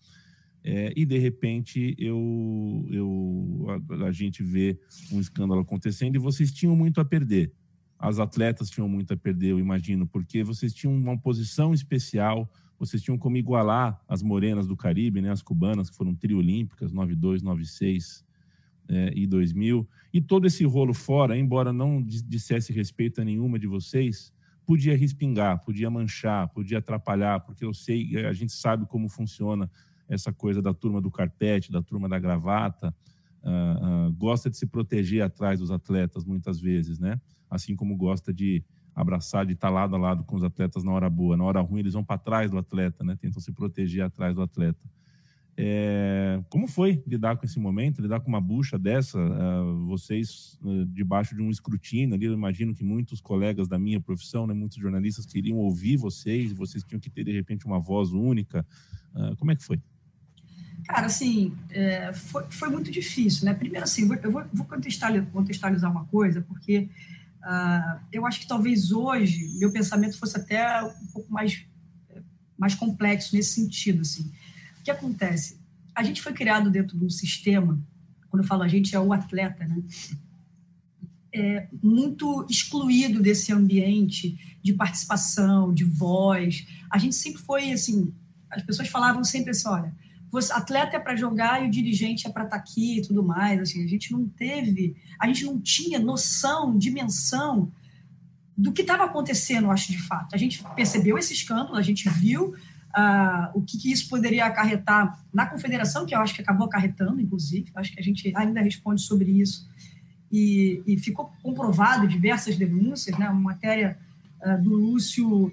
[SPEAKER 2] É, e de repente eu, eu a, a, gente vê um escândalo acontecendo e vocês tinham muito a perder. As atletas tinham muito a perder, eu imagino, porque vocês tinham uma posição especial, vocês tinham como igualar as morenas do Caribe, né, as cubanas, que foram triolímpicas, 92, 96 é, e 2000. E todo esse rolo fora, embora não dissesse respeito a nenhuma de vocês, podia respingar, podia manchar, podia atrapalhar, porque eu sei, a gente sabe como funciona essa coisa da turma do carpete, da turma da gravata, uh, uh, gosta de se proteger atrás dos atletas muitas vezes, né? Assim como gosta de abraçar, de estar lado a lado com os atletas na hora boa. Na hora ruim, eles vão para trás do atleta, né? Tentam se proteger atrás do atleta. É, como foi lidar com esse momento, lidar com uma bucha dessa? Uh, vocês uh, debaixo de um escrutínio ali, eu imagino que muitos colegas da minha profissão, né, muitos jornalistas queriam ouvir vocês, vocês tinham que ter de repente uma voz única. Uh, como é que foi?
[SPEAKER 3] Cara, assim, é, foi, foi muito difícil, né? Primeiro, assim, eu vou, vou contextualizar, contextualizar uma coisa, porque eu acho que talvez hoje meu pensamento fosse até um pouco mais, mais complexo nesse sentido, assim que acontece? A gente foi criado dentro de um sistema, quando eu falo a gente, é o atleta, né? É, muito excluído desse ambiente de participação, de voz. A gente sempre foi assim, as pessoas falavam sempre assim, olha, você, atleta é para jogar e o dirigente é para estar tá aqui e tudo mais. Assim, a gente não teve, a gente não tinha noção, dimensão do que estava acontecendo, acho, de fato. A gente percebeu esse escândalo, a gente viu uh, o que, que, isso poderia acarretar na confederação, que eu acho que acabou acarretando, inclusive, acho que a gente ainda responde sobre isso, e, e ficou comprovado diversas denúncias, né? uma matéria uh, do Lúcio,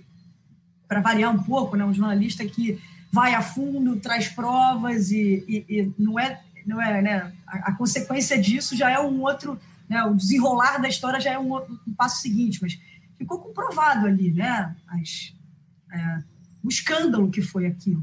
[SPEAKER 3] para variar um pouco, né? um jornalista que vai a fundo, traz provas e, e, e não é, não é né? a, a, consequência disso já é um outro, né? o desenrolar da história já é um, outro, um passo seguinte, mas ficou comprovado ali, né? As, é, o escândalo que foi aquilo.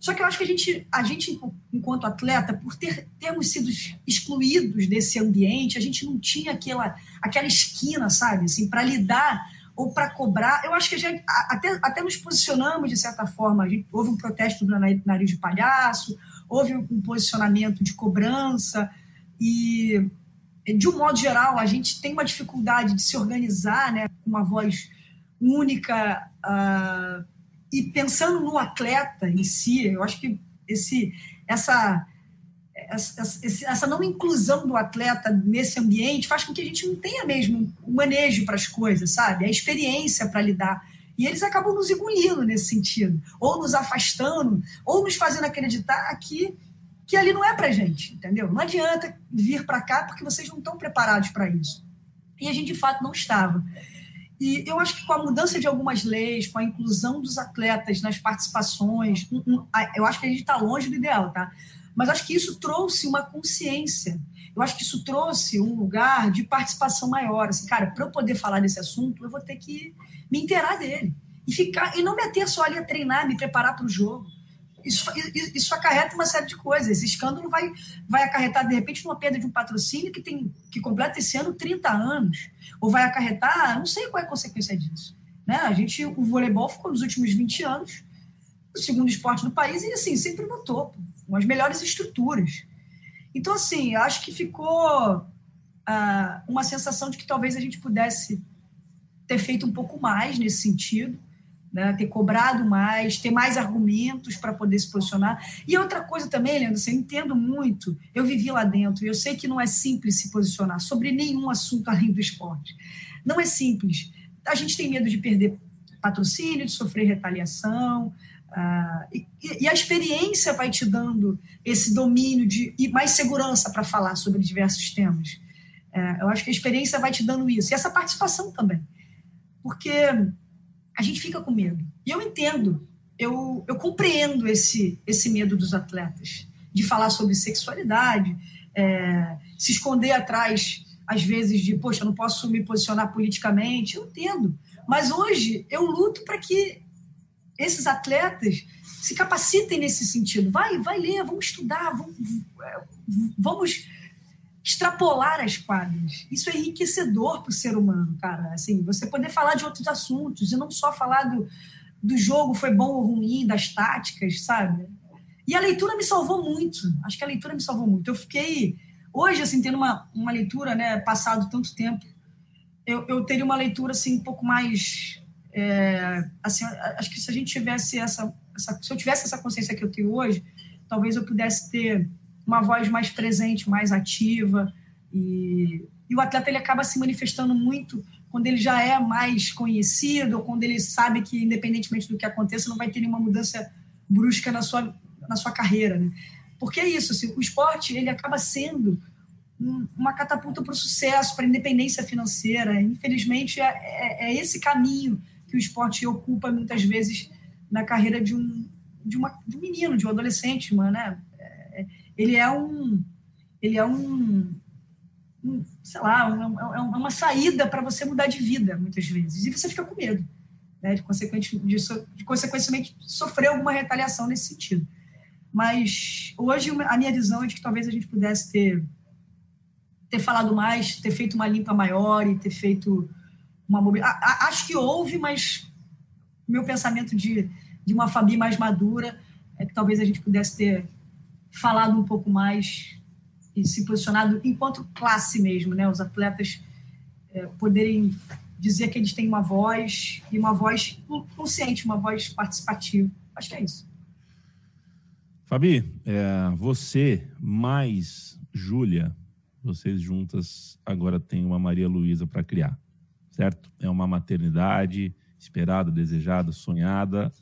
[SPEAKER 3] Só que eu acho que a gente, a gente enquanto atleta, por ter, termos sido excluídos desse ambiente, a gente não tinha aquela, aquela esquina, sabe, assim, para lidar ou para cobrar. Eu acho que a gente, até, até nos posicionamos de certa forma. Gente, houve um protesto do nariz de palhaço, houve um posicionamento de cobrança e de um modo geral, a gente tem uma dificuldade de se organizar, né, com uma voz única, uh, e pensando no atleta em si, eu acho que esse, essa, essa, não inclusão do atleta nesse ambiente faz com que a gente não tenha mesmo o manejo para as coisas, sabe? A experiência para lidar. E eles acabam nos engolindo nesse sentido, ou nos afastando, ou nos fazendo acreditar que, que ali não é para gente, entendeu? Não adianta vir para cá porque vocês não estão preparados para isso. E a gente, de fato, não estava. E eu acho que com a mudança de algumas leis, com a inclusão dos atletas nas participações, eu acho que a gente está longe do ideal, tá? Mas acho que isso trouxe uma consciência. Eu acho que isso trouxe um lugar de participação maior. Assim, cara, para eu poder falar desse assunto, eu vou ter que me inteirar dele. E, ficar, e não me ater só ali a treinar, me preparar para o jogo. Isso, isso acarreta uma série de coisas. Esse escândalo vai, vai acarretar, de repente, uma perda de um patrocínio que, tem, que completa esse ano 30 anos. Ou vai acarretar, não sei qual é a consequência disso. Né? A gente, o voleibol ficou nos últimos 20 anos o segundo esporte do país e, assim, sempre no topo, com as melhores estruturas. Então, assim, acho que ficou uh, uma sensação de que talvez a gente pudesse ter feito um pouco mais nesse sentido, né? ter cobrado mais, ter mais argumentos para poder se posicionar. E outra coisa também, Leandro, assim, eu entendo muito, eu vivi lá dentro, e eu sei que não é simples se posicionar sobre nenhum assunto além do esporte. Não é simples. A gente tem medo de perder patrocínio, de sofrer retaliação, Uh, e, a experiência vai te dando esse domínio de, e mais segurança para falar sobre diversos temas. Uh, eu acho que a experiência vai te dando isso. E essa participação também. Porque a gente fica com medo. E eu entendo, eu, eu compreendo esse, esse medo dos atletas de falar sobre sexualidade, é, se esconder atrás, às vezes, de, poxa, eu não posso me posicionar politicamente. Eu entendo. Mas hoje eu luto para que esses atletas se capacitem nesse sentido. Vai, vai ler, vamos estudar, vamos, vamos extrapolar as quadras. Isso é enriquecedor para o ser humano, cara. Assim, você poder falar de outros assuntos e não só falar do, do jogo foi bom ou ruim, das táticas, sabe? E a leitura me salvou muito. Acho que a leitura me salvou muito. Eu fiquei hoje assim tendo uma, uma leitura, né? Passado tanto tempo, eu, eu teria uma leitura assim um pouco mais é, assim, acho que se a gente tivesse essa, essa, se eu tivesse essa consciência que eu tenho hoje, talvez eu pudesse ter uma voz mais presente, mais ativa e, e o atleta ele acaba se manifestando muito quando ele já é mais conhecido ou quando ele sabe que independentemente do que aconteça não vai ter nenhuma mudança brusca na sua na sua carreira, né? Porque é isso, assim, o esporte ele acaba sendo uma catapulta para o sucesso, para a independência financeira. Infelizmente, é, é, é, esse caminho que o esporte ocupa muitas vezes na carreira de um, de, uma, de um menino, de um adolescente, uma, né? É, ele é um, ele é um, um sei lá, um, é uma saída para você mudar de vida muitas vezes e você fica com medo, né? De, consequente, de, de consequentemente sofrer alguma retaliação nesse sentido. Mas hoje a minha visão é de que talvez a gente pudesse ter ter falado mais, ter feito uma limpa maior e ter feito uma Acho que houve, mas meu pensamento de, de uma família mais madura é que talvez a gente pudesse ter falado um pouco mais e se posicionado enquanto classe mesmo, né? Os atletas é, poderem dizer que eles têm uma voz e uma voz consciente, uma voz participativa. Acho que é isso.
[SPEAKER 2] Fabi, é, você mais Júlia, vocês juntas agora têm uma Maria Luísa para criar certo? É uma maternidade esperada, desejada, sonhada,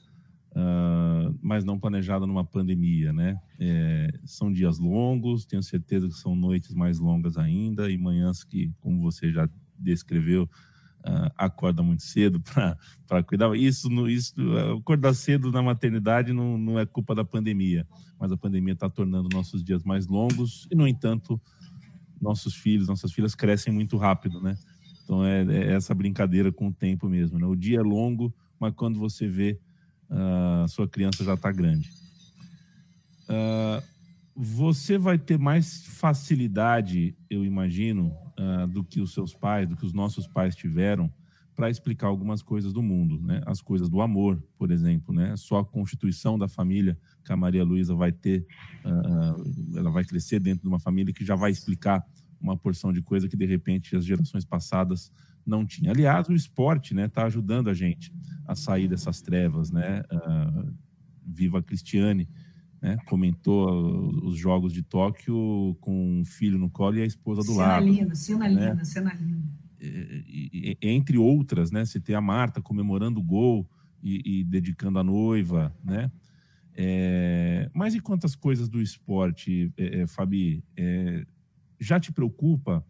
[SPEAKER 2] uh, mas não planejada numa pandemia, né? É, são dias longos, tenho certeza que são noites mais longas ainda e manhãs que, como você já descreveu, uh, acorda muito cedo para cuidar. Isso, isso, acordar cedo na maternidade não, não é culpa da pandemia, mas a pandemia está tornando nossos dias mais longos e, no entanto, nossos filhos, nossas filhas crescem muito rápido, né? Então é, é, essa brincadeira com o tempo mesmo. Né? O dia é longo, mas quando você vê, uh, a sua criança já está grande. Uh, você vai ter mais facilidade, eu imagino, uh, do que os seus pais, do que os nossos pais tiveram, para explicar algumas coisas do mundo, né? As coisas do amor, por exemplo, né? Só a constituição da família que a Maria Luísa vai ter, uh, ela vai crescer dentro de uma família que já vai explicar uma porção de coisa que de repente as gerações passadas não tinham. Aliás, o esporte, né, está ajudando a gente a sair dessas trevas, né? Uh, Viva Cristiane, né, comentou os jogos de Tóquio com um filho no colo e a esposa do
[SPEAKER 3] cena
[SPEAKER 2] lado.
[SPEAKER 3] Linda, cena né? linda, cena linda.
[SPEAKER 2] E, e, entre outras, né? Você tem a Marta comemorando o gol e, e dedicando a noiva, né? É, mas e quantas coisas do esporte, é, é, Fabi? Já te preocupa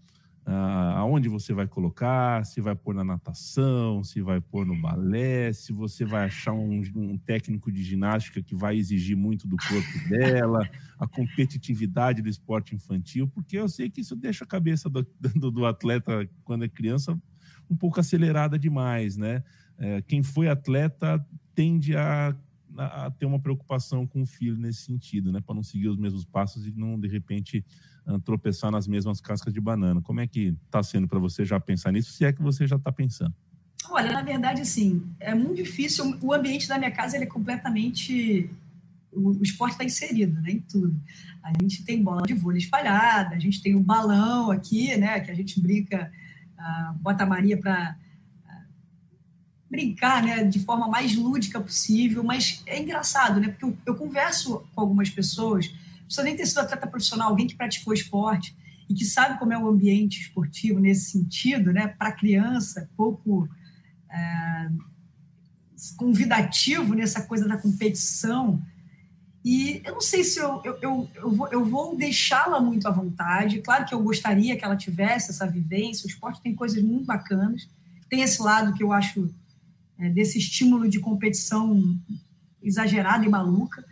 [SPEAKER 2] ah, aonde você vai colocar, se vai pôr na natação, se vai pôr no balé, se você vai achar um, um técnico de ginástica que vai exigir muito do corpo dela, a competitividade do esporte infantil, porque eu sei que isso deixa a cabeça do, do, do atleta, quando é criança, um pouco acelerada demais, né? É, quem foi atleta tende a, a, ter uma preocupação com o filho nesse sentido, né? Para não seguir os mesmos passos e não, de repente, tropeçar nas mesmas cascas de banana. Como é que está sendo para você já pensar nisso, se é que você já está pensando?
[SPEAKER 3] Olha, na verdade, assim, é muito difícil. O ambiente da minha casa ele é completamente. O, esporte está inserido né, em tudo. A gente tem bola de vôlei espalhada, a gente tem um balão aqui, né, que a gente brinca, uh, bota a Maria para uh, brincar né, de forma mais lúdica possível, mas é engraçado, né, porque eu, eu converso com algumas pessoas precisa nem ter sido atleta profissional, alguém que praticou esporte e que sabe como é o ambiente esportivo nesse sentido, né? Para criança, pouco é, convidativo nessa coisa da competição. E eu não sei se eu, eu, eu, eu vou, eu vou deixá-la muito à vontade. Claro que eu gostaria que ela tivesse essa vivência. O esporte tem coisas muito bacanas. Tem esse lado que eu acho é, desse estímulo de competição exagerada e maluca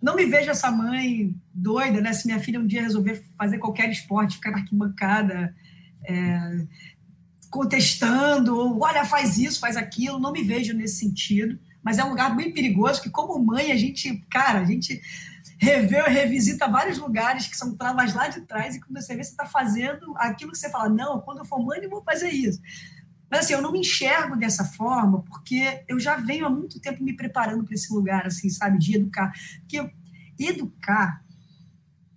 [SPEAKER 3] não me vejo essa mãe doida, né? Se minha filha um dia resolver fazer qualquer esporte, ficar na arquibancada, é, contestando, ou olha, faz isso, faz aquilo, não me vejo nesse sentido. Mas é um lugar bem perigoso, que como mãe, a gente, cara, a gente revê, revisita vários lugares que são travas lá de trás, e quando você vê, você está fazendo aquilo que você fala, não, quando eu for mãe, eu vou fazer isso. Mas assim, eu não me enxergo dessa forma, porque eu já venho há muito tempo me preparando para esse lugar, assim, sabe, de educar. Porque educar,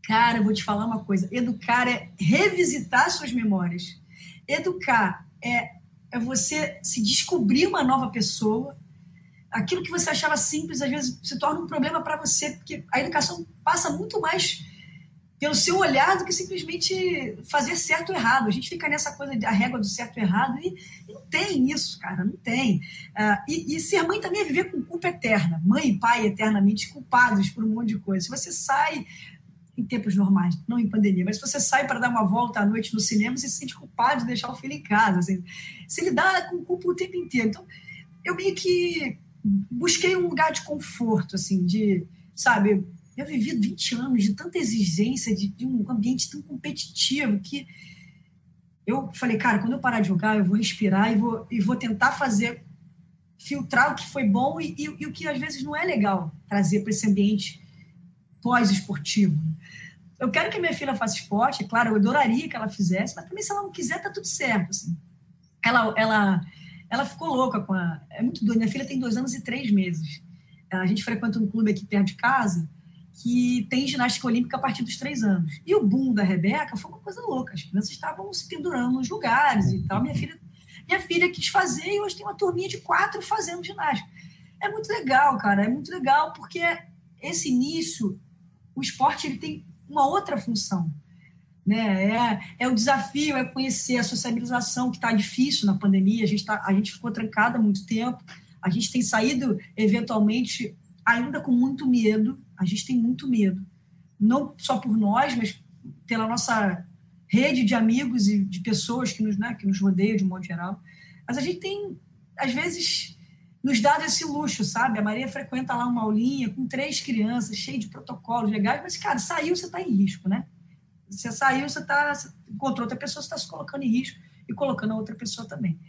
[SPEAKER 3] cara, eu vou te falar uma coisa: educar é revisitar suas memórias. Educar é, é você se descobrir uma nova pessoa. Aquilo que você achava simples, às vezes, se torna um problema para você, porque a educação passa muito mais pelo seu olhar do que simplesmente fazer certo ou errado. A gente fica nessa coisa da régua do certo ou errado e, e não tem isso, cara, não tem. Uh, e, e, ser mãe também é viver com culpa eterna. Mãe e pai eternamente culpados por um monte de coisa. Se você sai em tempos normais, não em pandemia, mas se você sai para dar uma volta à noite no cinema, você se sente culpado de deixar o filho em casa. Assim, se lidar com culpa o tempo inteiro. Então, eu meio que busquei um lugar de conforto, assim, de, sabe, eu vivi 20 anos de tanta exigência, de, de, um ambiente tão competitivo, que eu falei, cara, quando eu parar de jogar, eu vou respirar e vou, e vou tentar fazer, filtrar o que foi bom e, e, e o que às vezes não é legal trazer para esse ambiente pós-esportivo. Eu quero que minha filha faça esporte, é claro, eu adoraria que ela fizesse, mas também se ela não quiser, tá tudo certo. Assim. Ela, ela, ela ficou louca com a. É muito doido. Minha filha tem dois anos e três meses. A gente frequenta um clube aqui perto de casa que tem ginástica olímpica a partir dos três anos. E o boom da Rebeca foi uma coisa louca. As crianças estavam se pendurando nos lugares e tal. Minha filha, minha filha quis fazer e hoje tem uma turminha de quatro fazendo ginástica. É muito legal, cara. É muito legal porque esse início, o esporte ele tem uma outra função. Né? É, é o desafio, é conhecer a sociabilização que está difícil na pandemia. A gente, tá, a gente ficou trancada há muito tempo. A gente tem saído, eventualmente, ainda com muito medo, a gente tem muito medo. Não só por nós, mas pela nossa rede de amigos e de pessoas que nos, né, que nos rodeiam de um modo geral. Mas a gente tem, às vezes, nos dado esse luxo, sabe? A Maria frequenta lá uma aulinha com três crianças, cheio de protocolos legais, mas, cara, saiu, você está em risco, né? Você saiu, você está encontrou outra pessoa, você está se colocando em risco e colocando a outra pessoa também.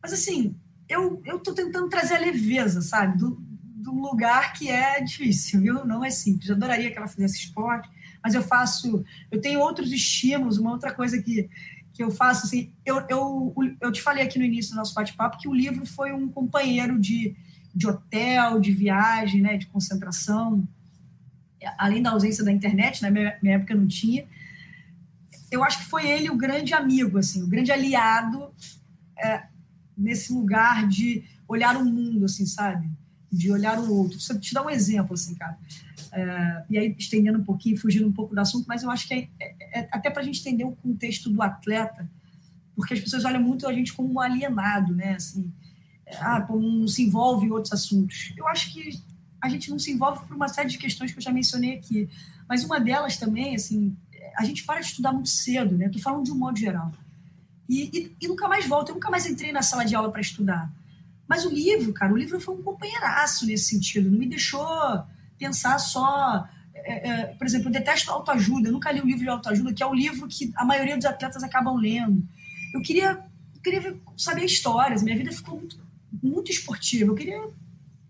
[SPEAKER 3] Mas, assim, eu estou tentando trazer a leveza, sabe? Do, de um lugar que é difícil, viu? Não é simples. Eu adoraria que ela fizesse esporte, mas eu faço, eu tenho outros estímulos, uma outra coisa que, que eu faço, assim, eu, eu, eu te falei aqui no início do nosso bate-papo que o livro foi um companheiro de, de hotel, de viagem, né, de concentração, além da ausência da internet, na minha, minha época não tinha, eu acho que foi ele o grande amigo, assim, o grande aliado é, nesse lugar de olhar o mundo, assim, sabe? De olhar o outro. Eu te dar um exemplo, assim, cara. É, e aí, estendendo um pouquinho, fugindo um pouco do assunto, mas eu acho que é, é, é até para a gente entender o contexto do atleta, porque as pessoas olham muito a gente como um alienado, né? Assim, ah, não se envolve em outros assuntos. Eu acho que a gente não se envolve por uma série de questões que eu já mencionei aqui. Mas uma delas também, assim, a gente para de estudar muito cedo, né? Estou falando de um modo geral. e, e, e, nunca mais volto. Eu nunca mais entrei na sala de aula para estudar. Mas o livro, cara, o livro foi um companheiraço nesse sentido. Não me deixou pensar só. É, é, por exemplo, eu detesto autoajuda. Eu nunca li um livro de autoajuda, que é o livro que a maioria dos atletas acabam lendo. Eu queria, eu queria saber histórias. Minha vida ficou muito, muito esportiva. Eu queria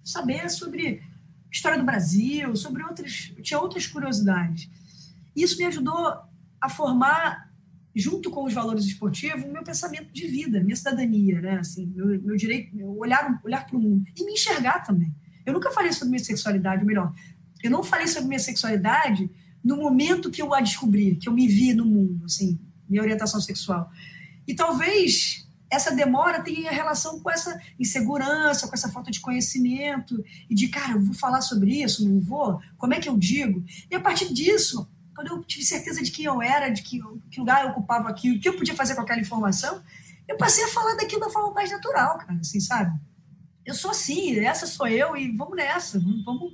[SPEAKER 3] saber sobre história do Brasil, sobre outras. Tinha outras curiosidades. Isso me ajudou a formar junto com os valores esportivos, o meu pensamento de vida, minha cidadania, né? Assim, meu, meu direito, meu olhar, olhar para o mundo e me enxergar também. Eu nunca falei sobre minha sexualidade, ou melhor, eu não falei sobre minha sexualidade no momento que eu a descobri, que eu me vi no mundo, assim, minha orientação sexual. E talvez essa demora tenha relação com essa insegurança, com essa falta de conhecimento e de, cara, eu vou falar sobre isso, não vou? Como é que eu digo? E a partir disso, quando eu tive certeza de quem eu era, de que, que lugar eu ocupava aqui, o que eu podia fazer com aquela informação, eu passei a falar daquilo da forma mais natural, cara, assim, sabe? Eu sou assim, essa sou eu e vamos nessa, vamos,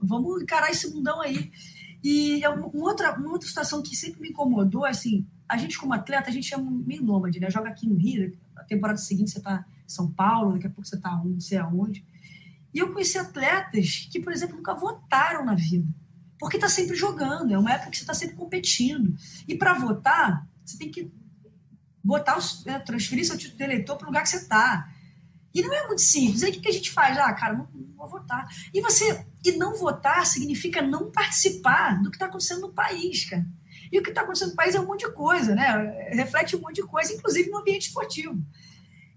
[SPEAKER 3] vamos encarar esse mundão aí. E é uma outra, uma outra situação que sempre me incomodou, assim, a gente como atleta, a gente é meio nômade, né? Joga aqui no Rio, a temporada seguinte você tá em São Paulo, daqui a pouco você tá não sei aonde. E eu conheci atletas que, por exemplo, nunca votaram na vida porque está sempre jogando, é uma época que você está sempre competindo. E para votar, você tem que botar os, é, transferir seu título de eleitor para o lugar que você está. E não é muito simples. Aí o que, a gente faz? Ah, cara, não, não, vou votar. E você e não votar significa não participar do que está acontecendo no país, cara. E o que está acontecendo no país é um monte de coisa, né? Reflete um monte de coisa, inclusive no ambiente esportivo.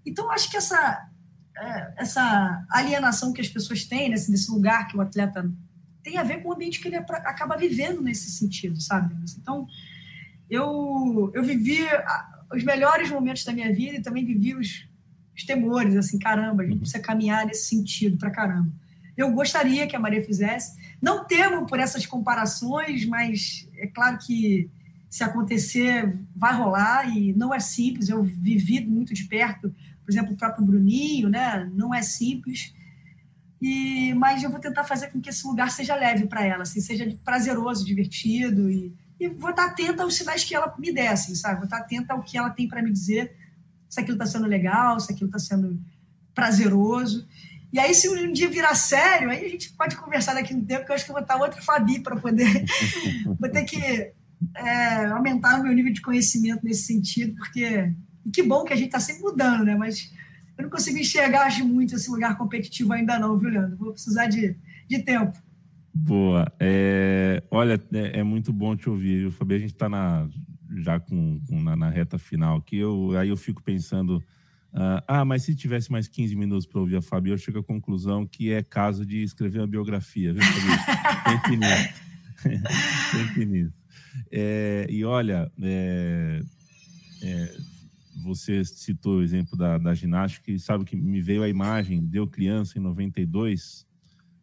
[SPEAKER 3] Então, acho que essa, é, essa alienação que as pessoas têm nesse, nesse lugar que o atleta tem a ver com o ambiente que ele acaba vivendo nesse sentido, sabe? Então, eu, eu vivi os melhores momentos da minha vida e também vivi os, os temores, assim, caramba, a gente precisa caminhar nesse sentido para caramba. Eu gostaria que a Maria fizesse. Não temo por essas comparações, mas é claro que se acontecer, vai rolar e não é simples. Eu vivi muito de perto, por exemplo, o próprio Bruninho, né? Não é simples. E, mas eu vou tentar fazer com que esse lugar seja leve para ela, assim, seja prazeroso, divertido e, e, vou estar atenta aos sinais que ela me desse, assim, sabe? Vou estar atenta ao que ela tem para me dizer, se aquilo está sendo legal, se aquilo está sendo prazeroso. E aí, se um dia virar sério, aí a gente pode conversar daqui no tempo, que eu acho que eu vou estar outra Fabi para poder. vou ter que é, aumentar o meu nível de conhecimento nesse sentido, porque. E que bom que a gente está sempre mudando, né? Mas eu não consigo enxergar acho, muito esse lugar competitivo ainda não, viu, Leandro? Vou precisar de, de tempo.
[SPEAKER 2] Boa. É, olha, é, é, muito bom te ouvir. O Fabi, a gente está já com, com na, na, reta final aqui. Eu, aí eu fico pensando, uh, ah, mas se tivesse mais 15 minutos para ouvir a Fabi, eu chego à conclusão que é caso de escrever uma biografia, viu, Fabi? Tem nisso. Tem nisso. É, e olha, é, é, você citou o exemplo da, da ginástica e sabe que me veio a imagem, deu criança em 92,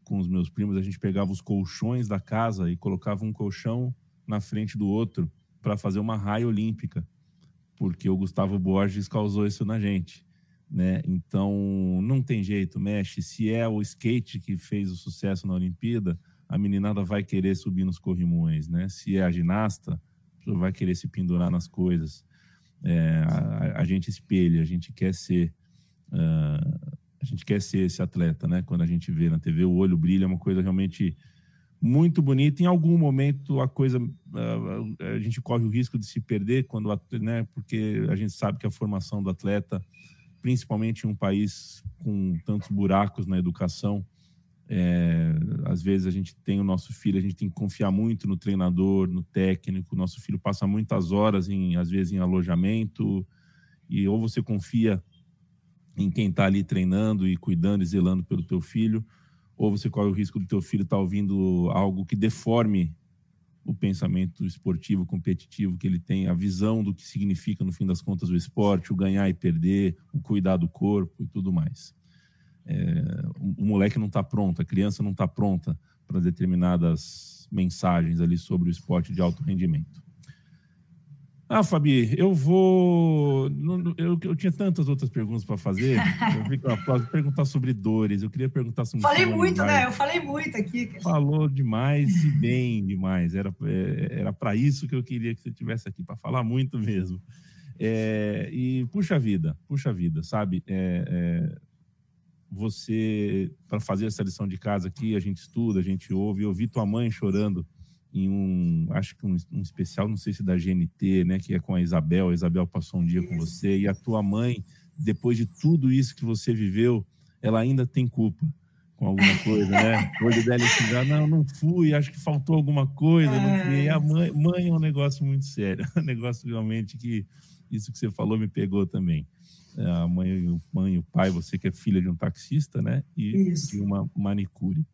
[SPEAKER 2] com os meus primos, a gente pegava os colchões da casa e colocava um colchão na frente do outro para fazer uma raia olímpica, porque o Gustavo Borges causou isso na gente. Né? Então, não tem jeito, mexe. Se é o skate que fez o sucesso na Olimpíada, a meninada vai querer subir nos corrimões, né? Se é a ginasta, vai querer se pendurar nas coisas é, a, a, gente espelha, a gente quer ser uh, a gente quer ser esse atleta, né? Quando a gente vê na TV o olho brilha, é uma coisa realmente muito bonita. Em algum momento a coisa uh, a gente corre o risco de se perder quando, né? Porque a gente sabe que a formação do atleta, principalmente em um país com tantos buracos na educação, é, às vezes a gente tem o nosso filho, a gente tem que confiar muito no treinador, no técnico. Nosso filho passa muitas horas, em, às vezes, em alojamento, e ou você confia em quem está ali treinando e cuidando e zelando pelo teu filho, ou você corre o risco do teu filho estar tá ouvindo algo que deforme o pensamento esportivo, competitivo que ele tem, a visão do que significa, no fim das contas, o esporte, o ganhar e perder, o cuidar do corpo e tudo mais. É, o, moleque não está pronto, a criança não está pronta para determinadas mensagens ali sobre o esporte de alto rendimento. Ah, Fabi, eu vou. Eu, eu tinha tantas outras perguntas para fazer. Eu vi que perguntar sobre dores. Eu queria perguntar sobre.
[SPEAKER 3] Falei muito, né? Eu falei muito aqui.
[SPEAKER 2] Falou demais e bem demais. Era é, era para isso que eu queria que você estivesse aqui para falar muito mesmo. É, e puxa vida, puxa vida, sabe? É, é, você, para fazer essa lição de casa aqui, a gente estuda, a gente ouve. Eu vi tua mãe chorando em um, acho que um, um, especial, não sei se da GNT, né? Que é com a Isabel. A Isabel passou um dia com você. E a tua mãe, depois de tudo isso que você viveu, ela ainda tem culpa com alguma coisa, né? O olho dela é não, não fui, acho que faltou alguma coisa. É. E a mãe, mãe é um negócio muito sério, é um negócio realmente que isso que você falou me pegou também. A mãe, o mãe, o pai, você que é filha de um taxista, né? E isso. de uma manicure.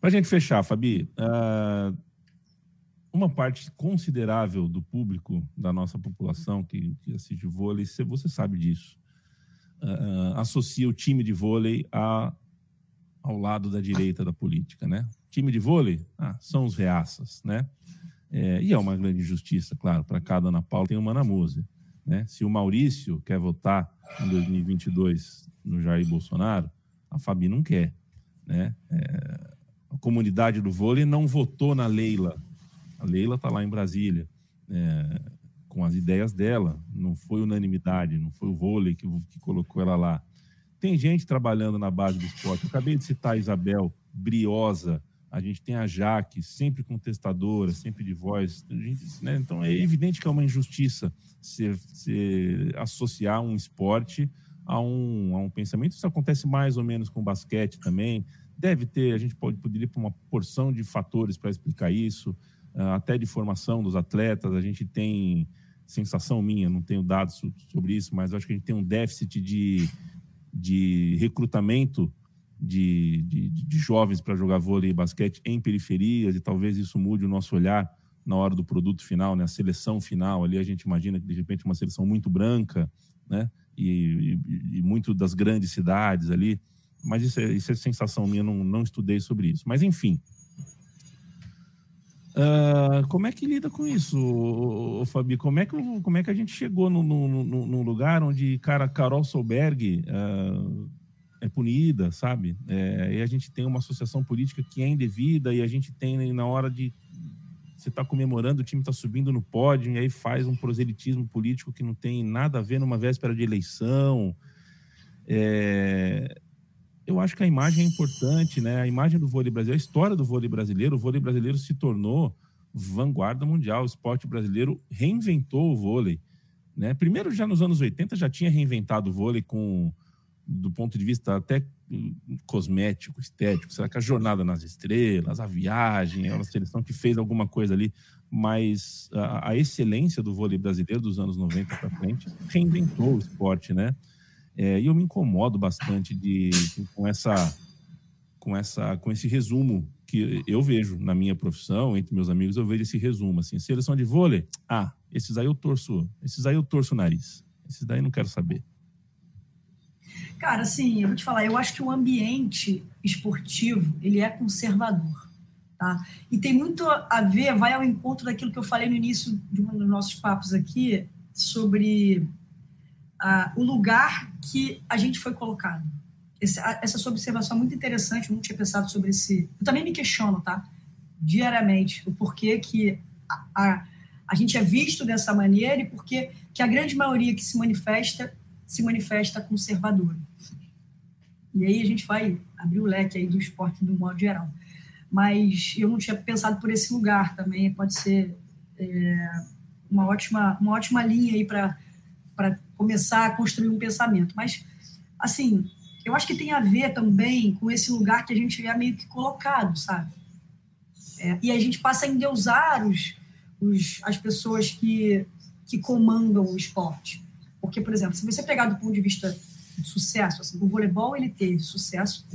[SPEAKER 2] Para a gente fechar, Fabi, uh, uma parte considerável do público da nossa população que, que assiste vôlei, você sabe disso, uh, associa o time de vôlei a ao lado da direita da política, né? Time de vôlei, ah, são os reaças, né? É, e é uma grande injustiça, claro, para cada Ana Paula tem uma na música, né? Se o Maurício quer votar em 2022 no Jair Bolsonaro, a Fabi não quer, né? É, a comunidade do vôlei não votou na Leila. A Leila está lá em Brasília, é, com as ideias dela. Não foi unanimidade, não foi o vôlei que, que colocou ela lá. Tem gente trabalhando na base do esporte. Eu acabei de citar a Isabel, briosa. A gente tem a Jaque, sempre contestadora, sempre de voz. Gente, né? Então é evidente que é uma injustiça se, se associar um esporte a um, a um pensamento. Isso acontece mais ou menos com o basquete também. Deve ter, a gente pode poderia para uma porção de fatores para explicar isso, ah, até de formação dos atletas. A gente tem sensação minha, não tenho dados sobre isso, mas acho que a gente tem um déficit de de recrutamento de, de, de jovens para jogar vôlei e basquete em periferias, e talvez isso mude o nosso olhar na hora do produto final, né? a seleção final. Ali a gente imagina que, de repente, uma seleção muito branca, né? E, e, e muito das grandes cidades ali. Mas isso é, isso é sensação minha, não, não estudei sobre isso. Mas, enfim, Uh, como é que lida com isso, Fabi? Como é que, como é que a gente chegou num, num, lugar onde, cara, Carol Solberg uh, é punida, sabe? É, e a gente tem uma associação política que é indevida e a gente tem, na hora de você está comemorando, o time está subindo no pódio e aí faz um proselitismo político que não tem nada a ver numa véspera de eleição. É, eu acho que a imagem é importante, né? A imagem do vôlei brasileiro, a história do vôlei brasileiro, o vôlei brasileiro se tornou vanguarda mundial. O esporte brasileiro reinventou o vôlei, né? Primeiro, já nos anos 80 já tinha reinventado o vôlei com do ponto de vista até cosmético, estético, será que a jornada nas estrelas, a viagem, é uma seleção que fez alguma coisa ali, mas a, a excelência do vôlei brasileiro dos anos 90 para frente reinventou o esporte, né? É, e eu me incomodo bastante de, com, essa, com, essa, com esse resumo que eu vejo na minha profissão, entre meus amigos, eu vejo esse resumo, assim, seleção de vôlei, ah, esses aí eu torço, esses aí eu torço o nariz, esses daí não quero saber.
[SPEAKER 3] Cara, assim, eu vou te falar, eu acho que o ambiente esportivo, ele é conservador, tá? E tem muito a ver, vai ao encontro daquilo que eu falei no início de um dos nossos papos aqui, sobre o lugar que a gente foi colocado. Essa sua observação é muito interessante, eu não tinha pensado sobre esse. Eu também me questiono, tá? Diariamente, o porquê que a, a, a gente é visto dessa maneira e porquê que a grande maioria que se manifesta se manifesta conservadora. E aí a gente vai abrir o leque aí do esporte do modo geral. Mas eu não tinha pensado por esse lugar também, pode ser é, uma, ótima, uma ótima linha aí para começar a construir um pensamento. Mas, assim, eu acho que tem a ver também com esse lugar que a gente é meio que colocado, sabe? É, e a gente passa a endeusar os, os, as pessoas que, que comandam o esporte. Porque, por exemplo, se você pegar do ponto de vista de sucesso, assim, o voleibol ele teve sucesso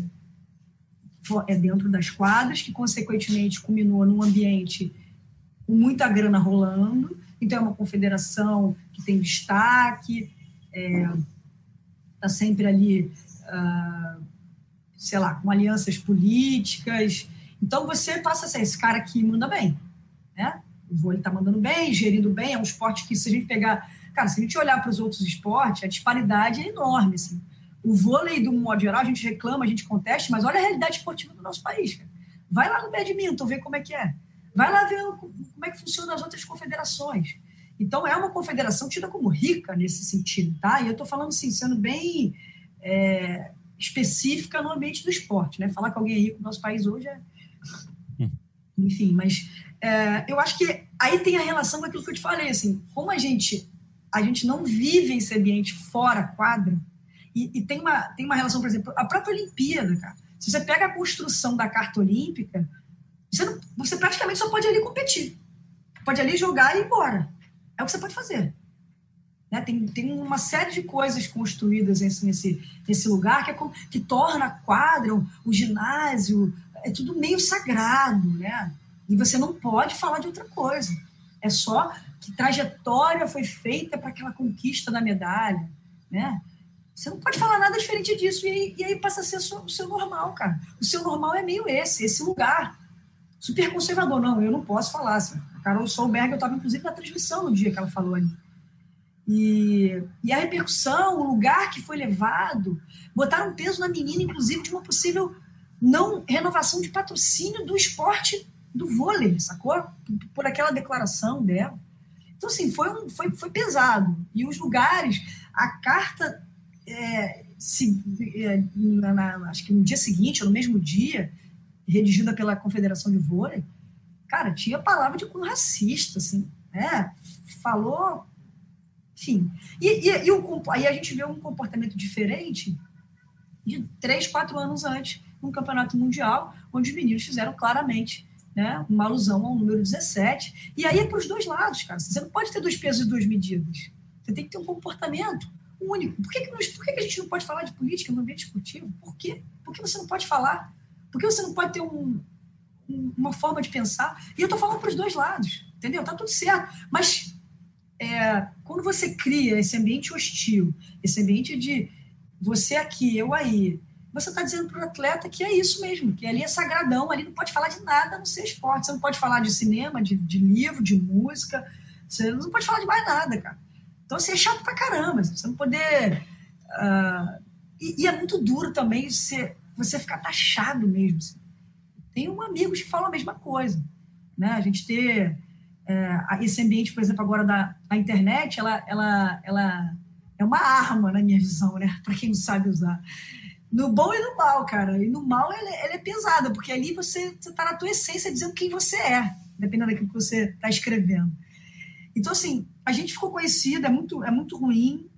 [SPEAKER 3] é dentro das quadras, que consequentemente culminou num ambiente com muita grana rolando, então, é uma confederação que tem destaque, está é, tá sempre ali, uh, sei lá, com alianças políticas. Então, você passa a ser esse cara que manda bem, né? O vôlei está mandando bem, gerindo bem, é um esporte que, se a gente pegar... Cara, se a gente olhar para os outros esportes, a disparidade é enorme, assim. O vôlei, de um modo geral, a gente reclama, a gente contesta, mas olha a realidade esportiva do nosso país, cara. Vai lá no badminton ver como é que é. Vai lá ver como é que funciona as outras confederações. Então, é uma confederação tida como rica nesse sentido, tá? E eu estou falando assim, sendo bem é, específica no ambiente do esporte, né? Falar que alguém é rico no nosso país hoje é. Hum. Enfim, mas é, eu acho que aí tem a relação com aquilo que eu te falei, assim, como a gente, a gente não vive esse ambiente fora quadra, e, e tem, uma, tem uma relação, por exemplo, a própria Olimpíada, cara. Se você pega a construção da carta olímpica, você, não, você praticamente só pode ali competir. Pode ali jogar e ir embora. É o que você pode fazer. Né? Tem, tem uma série de coisas construídas nesse, nesse, nesse lugar que, é, que torna a quadra, o, o ginásio, é tudo meio sagrado, né? E você não pode falar de outra coisa. É só que trajetória foi feita para aquela conquista da medalha, né? Você não pode falar nada diferente disso. E aí, e aí passa a ser o seu, normal, cara. O seu normal é meio esse, esse lugar. Super conservador. Não, eu não posso falar. Assim. A Carol Solberg, eu estava inclusive na transmissão no dia que ela falou ali. E, e a repercussão, o lugar que foi levado, botaram peso na menina, inclusive, de uma possível não renovação de patrocínio do esporte do vôlei, sacou? Por aquela declaração dela. Então, assim, foi, um, foi, foi pesado. E os lugares, a carta é, se, é, na, na, acho que no dia seguinte, ou no mesmo dia, redigida pela Confederação de Vôlei, cara, tinha palavra de cunho racista, assim, né? Falou, enfim. E, e, e o, aí a gente vê um comportamento diferente de três, quatro anos antes, num campeonato mundial, onde os meninos fizeram claramente né, uma alusão ao número 17. E aí é para os dois lados, cara. Você não pode ter dois pesos e duas medidas. Você tem que ter um comportamento único. Por que, que, nós, por que, que a gente não pode falar de política no ambiente esportivo? Por quê? Por que você não pode falar? Por que você não pode ter um, um, uma forma de pensar? E eu estou falando para os dois lados, entendeu? Tá tudo certo. Mas é, quando você cria esse ambiente hostil, esse ambiente de você aqui, eu aí, você está dizendo para o atleta que é isso mesmo, que ali é sagradão, ali não pode falar de nada no seu esporte. Você não pode falar de cinema, de, de livro, de música, você não pode falar de mais nada, cara. Então, assim, é chato pra caramba. Assim, você não poder. Uh, e, e, é muito duro também você, você ficar taxado mesmo. Assim. Tenho amigos que falam a mesma coisa. Né? A gente ter é, esse ambiente, por exemplo, agora da a internet, ela, ela, ela é uma arma, na minha visão, né? Para quem não sabe usar. No bom e no mal, cara. E no mal ela, ela é pesada, porque ali você está na tua essência dizendo quem você é, dependendo daquilo que você está escrevendo. Então, assim, a gente ficou conhecida, é muito, é muito ruim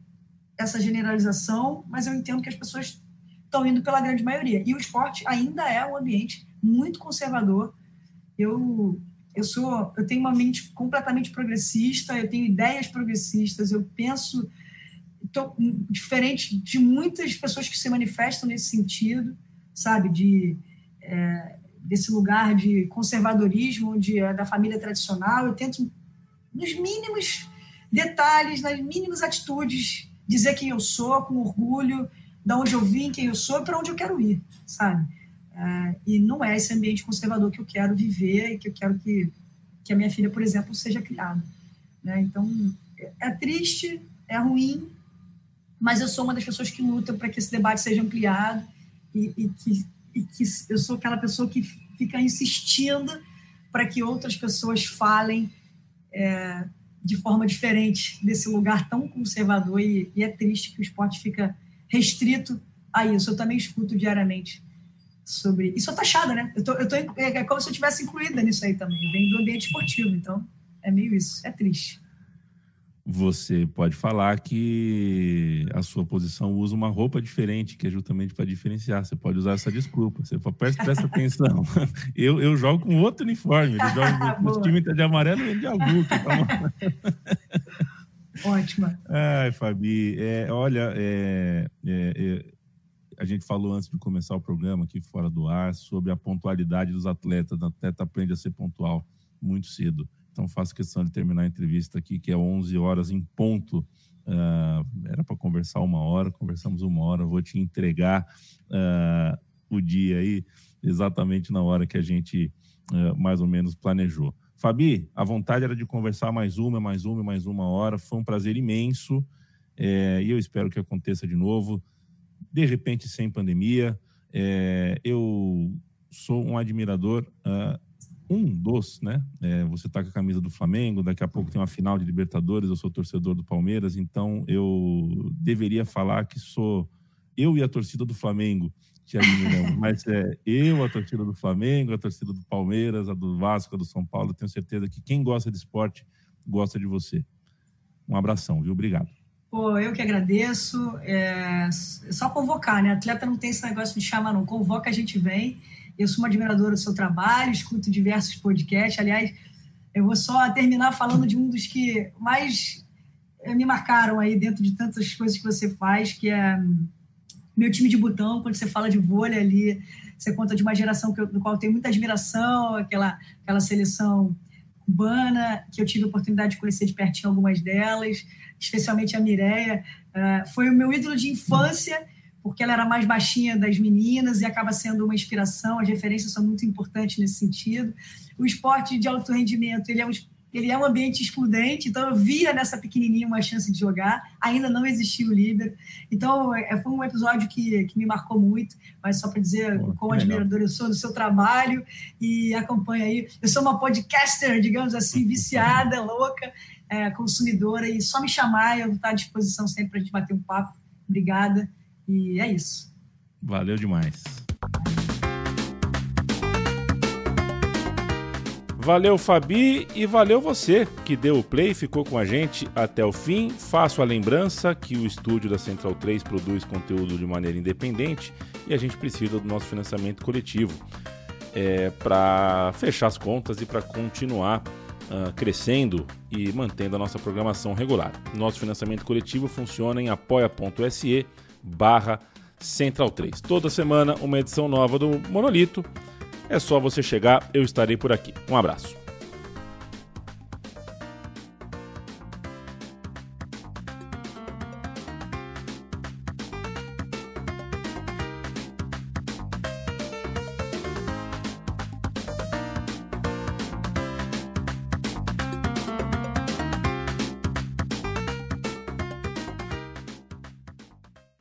[SPEAKER 3] essa generalização, mas eu entendo que as pessoas estão indo pela grande maioria. E o esporte ainda é um ambiente muito conservador. Eu eu sou, eu tenho uma mente completamente progressista, eu tenho ideias progressistas, eu penso tô, diferente de muitas pessoas que se manifestam nesse sentido, sabe, de é, desse lugar de conservadorismo, é, da família tradicional. Eu tento nos mínimos detalhes, nas mínimas atitudes, dizer quem eu sou com orgulho, de onde eu vim, quem eu sou para onde eu quero ir, sabe? É, e não é esse ambiente conservador que eu quero viver e que eu quero que, que a minha filha, por exemplo, seja criada. Né? Então, é triste, é ruim, mas eu sou uma das pessoas que luta para que esse debate seja ampliado e, e, que, e que eu sou aquela pessoa que fica insistindo para que outras pessoas falem é, de forma diferente desse lugar tão conservador e, e, é triste que o esporte fica restrito a isso. Eu também escuto diariamente sobre. Isso é taxada, né? Eu tô, eu tô, é, é como se eu tivesse incluída nisso aí também. Vem do ambiente esportivo, então é meio isso. É triste
[SPEAKER 2] você pode falar que a sua posição usa uma roupa diferente, que é justamente para diferenciar. Você pode usar essa desculpa. Você fala, presta, presta atenção. Eu, eu jogo com outro uniforme. Ele joga com o time tá de amarelo e de azul.
[SPEAKER 3] Tá Ótima.
[SPEAKER 2] Ai, Fabi, é, olha, é, é, é, a gente falou antes de começar o programa aqui fora do ar sobre a pontualidade dos atletas. O atleta aprende a ser pontual muito cedo. Então faço questão de terminar a entrevista aqui, que é 11 horas em ponto. Uh, era para conversar uma hora, conversamos uma hora. Vou te entregar uh, o dia aí, exatamente na hora que a gente uh, mais ou menos planejou. Fabi, a vontade era de conversar mais uma, mais uma, mais uma hora. Foi um prazer imenso é, e eu espero que aconteça de novo, de repente sem pandemia. É, eu sou um admirador um dos, né? É, você tá com a camisa do Flamengo, daqui a pouco tem uma final de Libertadores, eu sou torcedor do Palmeiras, então eu deveria falar que sou eu e a torcida do Flamengo. Mas é eu, a torcida do Flamengo, a torcida do Palmeiras, a do Vasco, a do São Paulo, tenho certeza que quem gosta de esporte gosta de você. Um abração, viu? Obrigado.
[SPEAKER 3] Pô, eu que agradeço. É só convocar, né? Atleta não tem esse negócio de chamar, não. Convoca, a gente vem. Eu sou uma admiradora do seu trabalho, escuto diversos podcasts. Aliás, eu vou só terminar falando de um dos que mais eh, me marcaram aí dentro de tantas coisas que você faz, que é meu time de botão, quando você fala de vôlei ali, você conta de uma geração que eu, do qual eu tenho muita admiração, aquela, aquela seleção cubana, que eu tive a oportunidade de conhecer de pertinho algumas delas, especialmente a Mireia. Uh, foi o meu ídolo de infância, porque ela era mais baixinha das meninas e acaba sendo uma inspiração, as referências são muito importantes nesse sentido. O esporte de alto rendimento, ele é um ele é um ambiente excludente, então eu via nessa pequenininha uma chance de jogar, ainda não existia o líder. Então, é, foi um episódio que, que me marcou muito, mas só para dizer Pô, quão admirador eu sou do seu trabalho e acompanha aí. Eu sou uma podcaster, digamos assim, viciada, louca, é, consumidora, e só me chamar, eu vou estar à disposição sempre para a gente bater um papo. Obrigada, e é isso.
[SPEAKER 2] Valeu demais. Valeu, Fabi, e valeu você que deu o play e ficou com a gente até o fim. Faço a lembrança que o estúdio da Central 3 produz conteúdo de maneira independente e a gente precisa do nosso financiamento coletivo é, para fechar as contas e para continuar uh, crescendo e mantendo a nossa programação regular. Nosso financiamento coletivo funciona em apoia.se barra Central 3. Toda semana uma edição nova do Monolito é só você chegar, eu estarei por aqui. Um abraço.